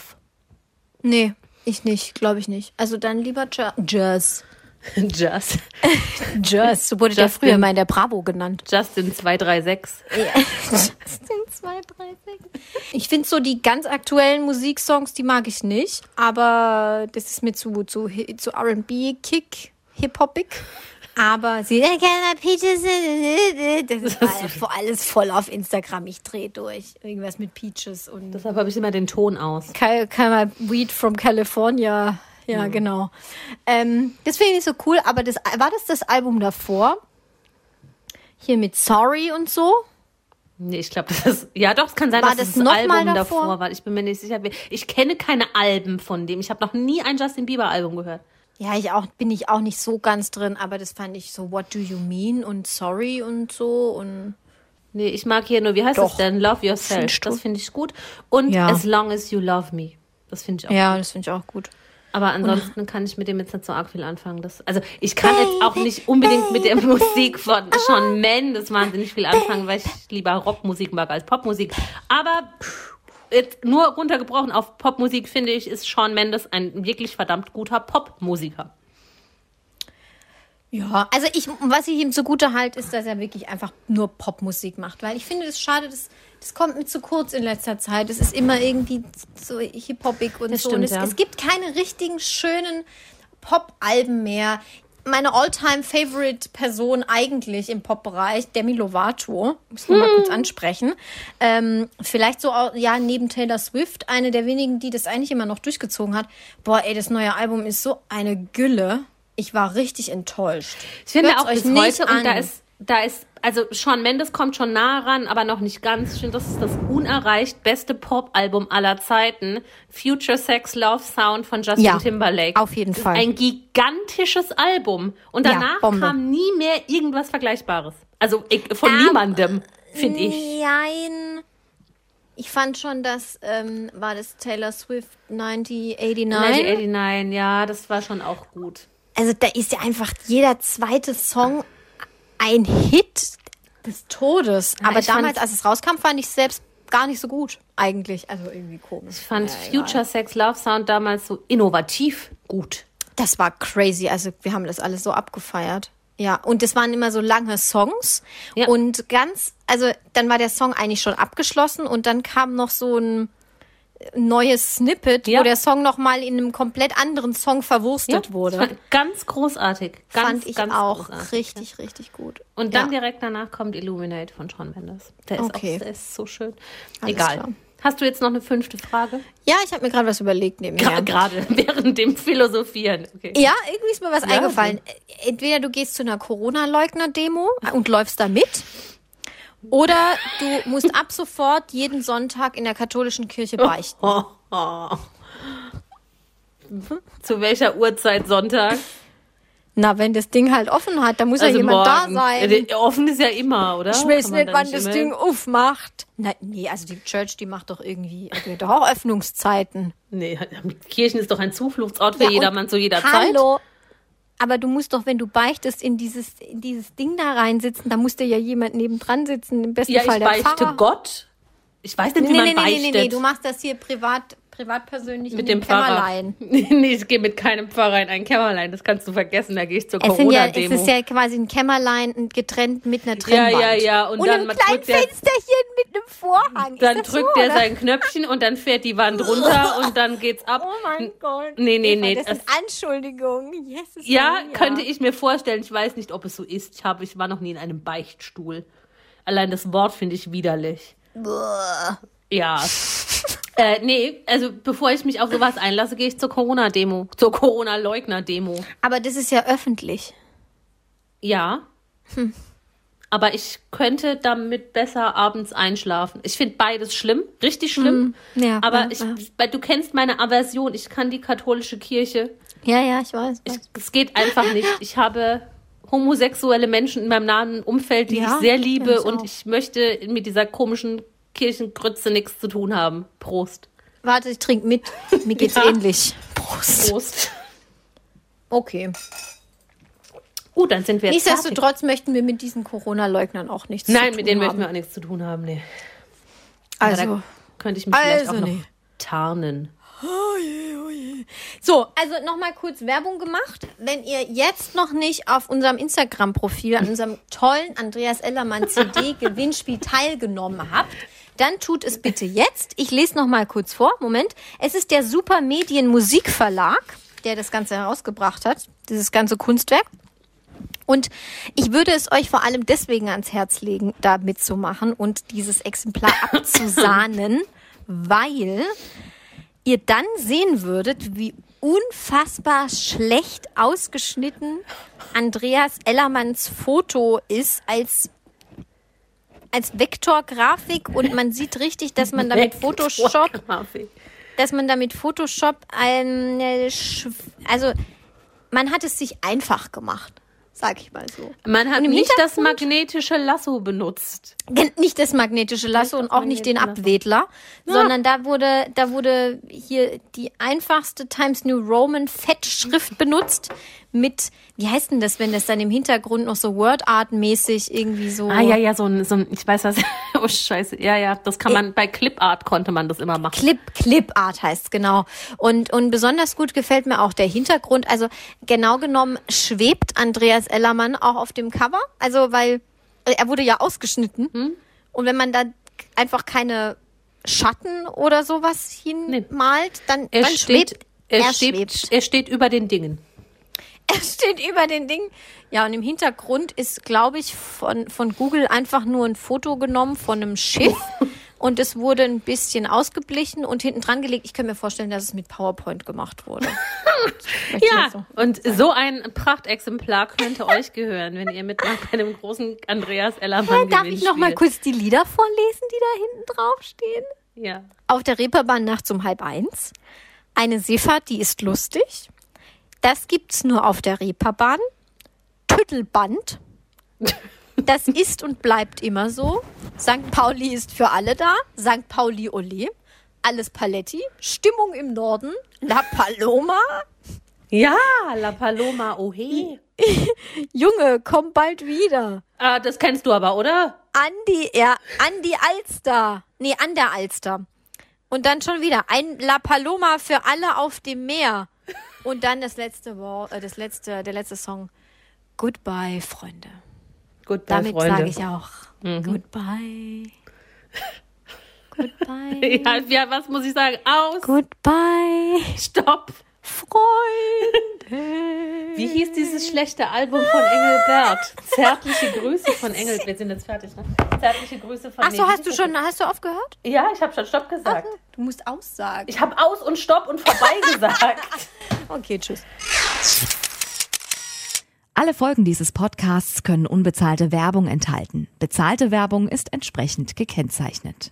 Nee, ich nicht, glaube ich nicht. Also dann lieber Ja- Jazz. <laughs> Just. <laughs> Jazz, so wurde der Justin. früher mal in der Bravo genannt. Justin 236. Justin 236. Ich finde so die ganz aktuellen Musiksongs, die mag ich nicht, aber das ist mir zu, zu, zu R&B-Kick, Hip-Hopig. Aber sie, "I got my peaches, das ist alles, alles voll auf Instagram. Ich drehe durch. Irgendwas mit Peaches und Deshalb habe ich immer den Ton aus. Ka- Ka- Weed from California. Ja, genau. Ähm, das finde ich nicht so cool, aber das, war das das Album davor? Hier mit Sorry und so? Nee, ich glaube, das ist. Ja, doch, es kann sein, War dass das es das Album davor? davor? war. Ich bin mir nicht sicher. Ich kenne keine Alben von dem. Ich habe noch nie ein Justin Bieber-Album gehört. Ja, ich auch, bin ich auch nicht so ganz drin, aber das fand ich so, what do you mean und sorry und so und Nee, ich mag hier nur, wie heißt Doch. das denn? Love Yourself. Das finde ich gut. Und Ja. As Long as You Love Me. Das finde ich auch ja, gut. das finde ich auch gut. Aber ansonsten kann ich mit dem jetzt nicht so arg viel anfangen. Das, also ich kann jetzt auch nicht unbedingt mit der Musik von Shawn Mendes wahnsinnig viel anfangen, weil ich lieber Rockmusik mag als Popmusik. Aber jetzt nur runtergebrochen auf Popmusik, finde ich, ist Shawn Mendes ein wirklich verdammt guter Popmusiker. Ja, also ich, was ich ihm zugute halte, ist, dass er wirklich einfach nur Popmusik macht, weil ich finde es schade, das, das kommt mir zu kurz in letzter Zeit. Es ist immer irgendwie so hip-hopig und Das so. stimmt, und es, ja. es gibt keine richtigen schönen Pop-Alben mehr. Meine All-Time-Favorite-Person eigentlich im Pop-Bereich, Demi Lovato, muss ich nur mal kurz ansprechen. Ähm, vielleicht so, auch, ja, neben Taylor Swift, eine der wenigen, die das eigentlich immer noch durchgezogen hat. Boah, ey, das neue Album ist so eine Gülle. Ich war richtig enttäuscht. Ich finde Hört's auch euch bis nicht heute, und da an. ist, da ist, also Shawn Mendes kommt schon nah ran, aber noch nicht ganz. Ich finde, das ist das unerreicht beste Pop-Album aller Zeiten. Future Sex Love Sound von Justin Ja, Timberlake. auf jeden Fall. Ein gigantisches Album. Und Ja, danach Bombe. kam nie mehr irgendwas Vergleichbares. Also ich, von Ähm, niemandem, finde ich. Nein. Ich fand schon, dass, ähm, war das Taylor Swift 9089? 1989, ja, das war schon auch gut. Also da ist ja einfach jeder zweite Song ein Hit des Todes. Aber damals, als es rauskam, fand ich es selbst gar nicht so gut. Eigentlich. Also irgendwie komisch. Ich fand Future Sex Love Sound damals so innovativ gut. Das war crazy. Also wir haben das alles so abgefeiert. Ja, und es waren immer so lange Songs. Ja. Und ganz, also dann war der Song eigentlich schon abgeschlossen und dann kam noch so ein neues Snippet, Ja. wo der Song nochmal in einem komplett anderen Song verwurstet das wurde. ganz großartig. Ganz, Fand ich ganz auch großartig. richtig, richtig gut. Und dann ja. direkt danach kommt Illuminate von Shawn Mendes. Der ist, Okay. auch, der ist so schön. Alles Egal. klar. Hast du jetzt noch eine fünfte Frage? Ja, ich habe mir gerade was überlegt nebenher. Gerade während dem Philosophieren. Okay. Ja, irgendwie ist mir was Ja, eingefallen. Entweder du gehst zu einer Corona-Leugner-Demo und läufst da mit, oder du musst ab sofort jeden Sonntag in der katholischen Kirche <laughs> beichten. Oh, <laughs> oh. Zu welcher Uhrzeit Sonntag? Na, wenn das Ding halt offen hat, dann muss ja Also jemand morgen. da sein. Offen ist ja immer, oder? Ich weiß nicht, wann das immer- Ding aufmacht. Na, nee, also die Church, die macht doch irgendwie, hat doch auch Öffnungszeiten. Nee, Kirchen ist doch ein Zufluchtsort für Ja, jedermann zu jeder Zeit. Hallo. Aber du musst doch, wenn du beichtest, in dieses, in dieses Ding da reinsitzen, da muss dir ja jemand nebendran sitzen, im besten Ja, Fall ich der beichte Pfarrer. Gott. Ich weiß nicht, Nee, wie nee, man nee, nee, beichtet. nee, nee, du machst das hier privat, privat persönlich mit dem Pfarrer. Kämmerlein. <laughs> nee, ich gehe mit keinem Pfarrer in ein Kämmerlein. Das kannst du vergessen. Da gehe ich zur sind ja, es Corona-Demo. ist ja quasi ein Kämmerlein getrennt mit einer Ja, Trennwand. ja, ja, und Und, dann einem kleinen der- Fensterchen mit einem Vorhang. dann drückt so, er sein Knöpfchen und dann fährt die Wand runter <laughs> und dann geht's ab. Oh mein Gott. Nee, nee, nee, Das ist Anschuldigung. Jesus Ja, Maria. könnte ich mir vorstellen. Ich weiß nicht, ob es so ist. Ich habe, ich war noch nie in einem Beichtstuhl. Allein das Wort finde ich widerlich. Ja. <laughs> äh, nee, also bevor ich mich auf sowas einlasse, gehe ich zur Corona-Demo. Zur Corona-Leugner-Demo. Aber das ist ja öffentlich. Ja. Hm. Aber ich könnte damit besser abends einschlafen. Ich finde beides schlimm, richtig schlimm. Hm. Ja, Aber ja, ich, ja. du kennst meine Aversion. Ich kann die katholische Kirche. Ja, ja, ich weiß. Ich, es geht einfach nicht. Ich habe homosexuelle Menschen in meinem nahen Umfeld, die Ja, ich sehr liebe ich und ich möchte mit dieser komischen Kirchengrütze nichts zu tun haben. Prost. Warte, ich trinke mit. Mir geht's Ja. ähnlich. Prost. Prost. Okay. Gut, dann sind wir jetzt fertig. Nichtsdestotrotz möchten wir mit diesen Corona-Leugnern auch nichts Nein, zu mit tun denen haben. möchten wir auch nichts zu tun haben. Nee. Also, da könnte ich mich vielleicht also auch noch nee. tarnen. So, also nochmal kurz Werbung gemacht. Wenn ihr jetzt noch nicht auf unserem Instagram-Profil, an unserem tollen Andreas Ellermann CD <laughs> Gewinnspiel teilgenommen habt, dann tut es bitte jetzt. Ich lese nochmal kurz vor. Moment. Es ist der Supermedien Musikverlag, der das Ganze herausgebracht hat, dieses ganze Kunstwerk. Und ich würde es euch vor allem deswegen ans Herz legen, da mitzumachen und dieses Exemplar <laughs> abzusahnen, weil ihr dann sehen würdet, wie unfassbar schlecht ausgeschnitten Andreas Ellermanns Foto ist als als Vektorgrafik und man sieht richtig, dass man damit Photoshop, dass man damit Photoshop eine, Sch- also man hat es sich einfach gemacht, sag ich mal so. Man hat nicht das magnetische Lasso benutzt. Nicht das magnetische Lasso und auch nicht den. Abwedler, sondern da wurde, da wurde hier die einfachste Times New Roman Fettschrift benutzt mit, wie heißt denn das, wenn das dann im Hintergrund noch so Word Art mäßig irgendwie so. Ah, ja, ja, so ein, so ein, ich weiß was. <laughs> Oh, scheiße. Ja, ja, das kann man, bei Clipart konnte man das immer machen. Clip, Art heißt genau. Und, und besonders gut gefällt mir auch der Hintergrund. Also genau genommen schwebt Andreas Ellermann auch auf dem Cover. Also weil äh, er wurde ja ausgeschnitten. Hm? Und wenn man da einfach keine Schatten oder sowas hinmalt, dann, Er dann steht, schwebt er, er steht, schwebt. er steht über den Dingen. <laughs> Er steht über den Ding. Ja, und im Hintergrund ist, glaube ich, von, von Google einfach nur ein Foto genommen von einem Schiff. <laughs> Und es wurde ein bisschen ausgeblichen und hinten dran gelegt. Ich kann mir vorstellen, dass es mit PowerPoint gemacht wurde. <laughs> Ja, so- und so ein Prachtexemplar könnte euch gehören, wenn ihr mitmacht bei einem großen Andreas Ellermann Darf ich noch mal kurz die Lieder vorlesen, die da hinten draufstehen? Ja. Auf der Reeperbahn nachts um halb eins. Eine Seefahrt, die ist lustig. Das gibt's nur auf der Reeperbahn. Tüttelband. Das ist und bleibt immer so. St. Pauli ist für alle da. St. Pauli Ole. Alles Paletti. Stimmung im Norden. La Paloma. Ja, La Paloma, oh hey. <laughs> Junge, komm bald wieder. Ah, das kennst du aber, oder? Andi, ja, Andi Alster. Nee, an der Alster. Und dann schon wieder ein La Paloma für alle auf dem Meer. Und dann das letzte Wort, äh, das letzte, der letzte Song. Goodbye, Freunde. Gut, Damit Freunde. sage ich auch Goodbye. <laughs> Goodbye. Ja, ja, was muss ich sagen? Aus, Goodbye, stopp. Freunde. Wie hieß dieses schlechte Album von Engelbert? <laughs> Zärtliche Grüße von Engelbert. Wir sind jetzt fertig, ne? Zärtliche Grüße von Ach so, nee, hast du schon, hast du aufgehört? Ja, ich habe schon Stopp gesagt. Du musst aussagen. Ich habe aus und Stopp und vorbei <laughs> gesagt. Okay, tschüss. Alle Folgen dieses Podcasts können unbezahlte Werbung enthalten. Bezahlte Werbung ist entsprechend gekennzeichnet.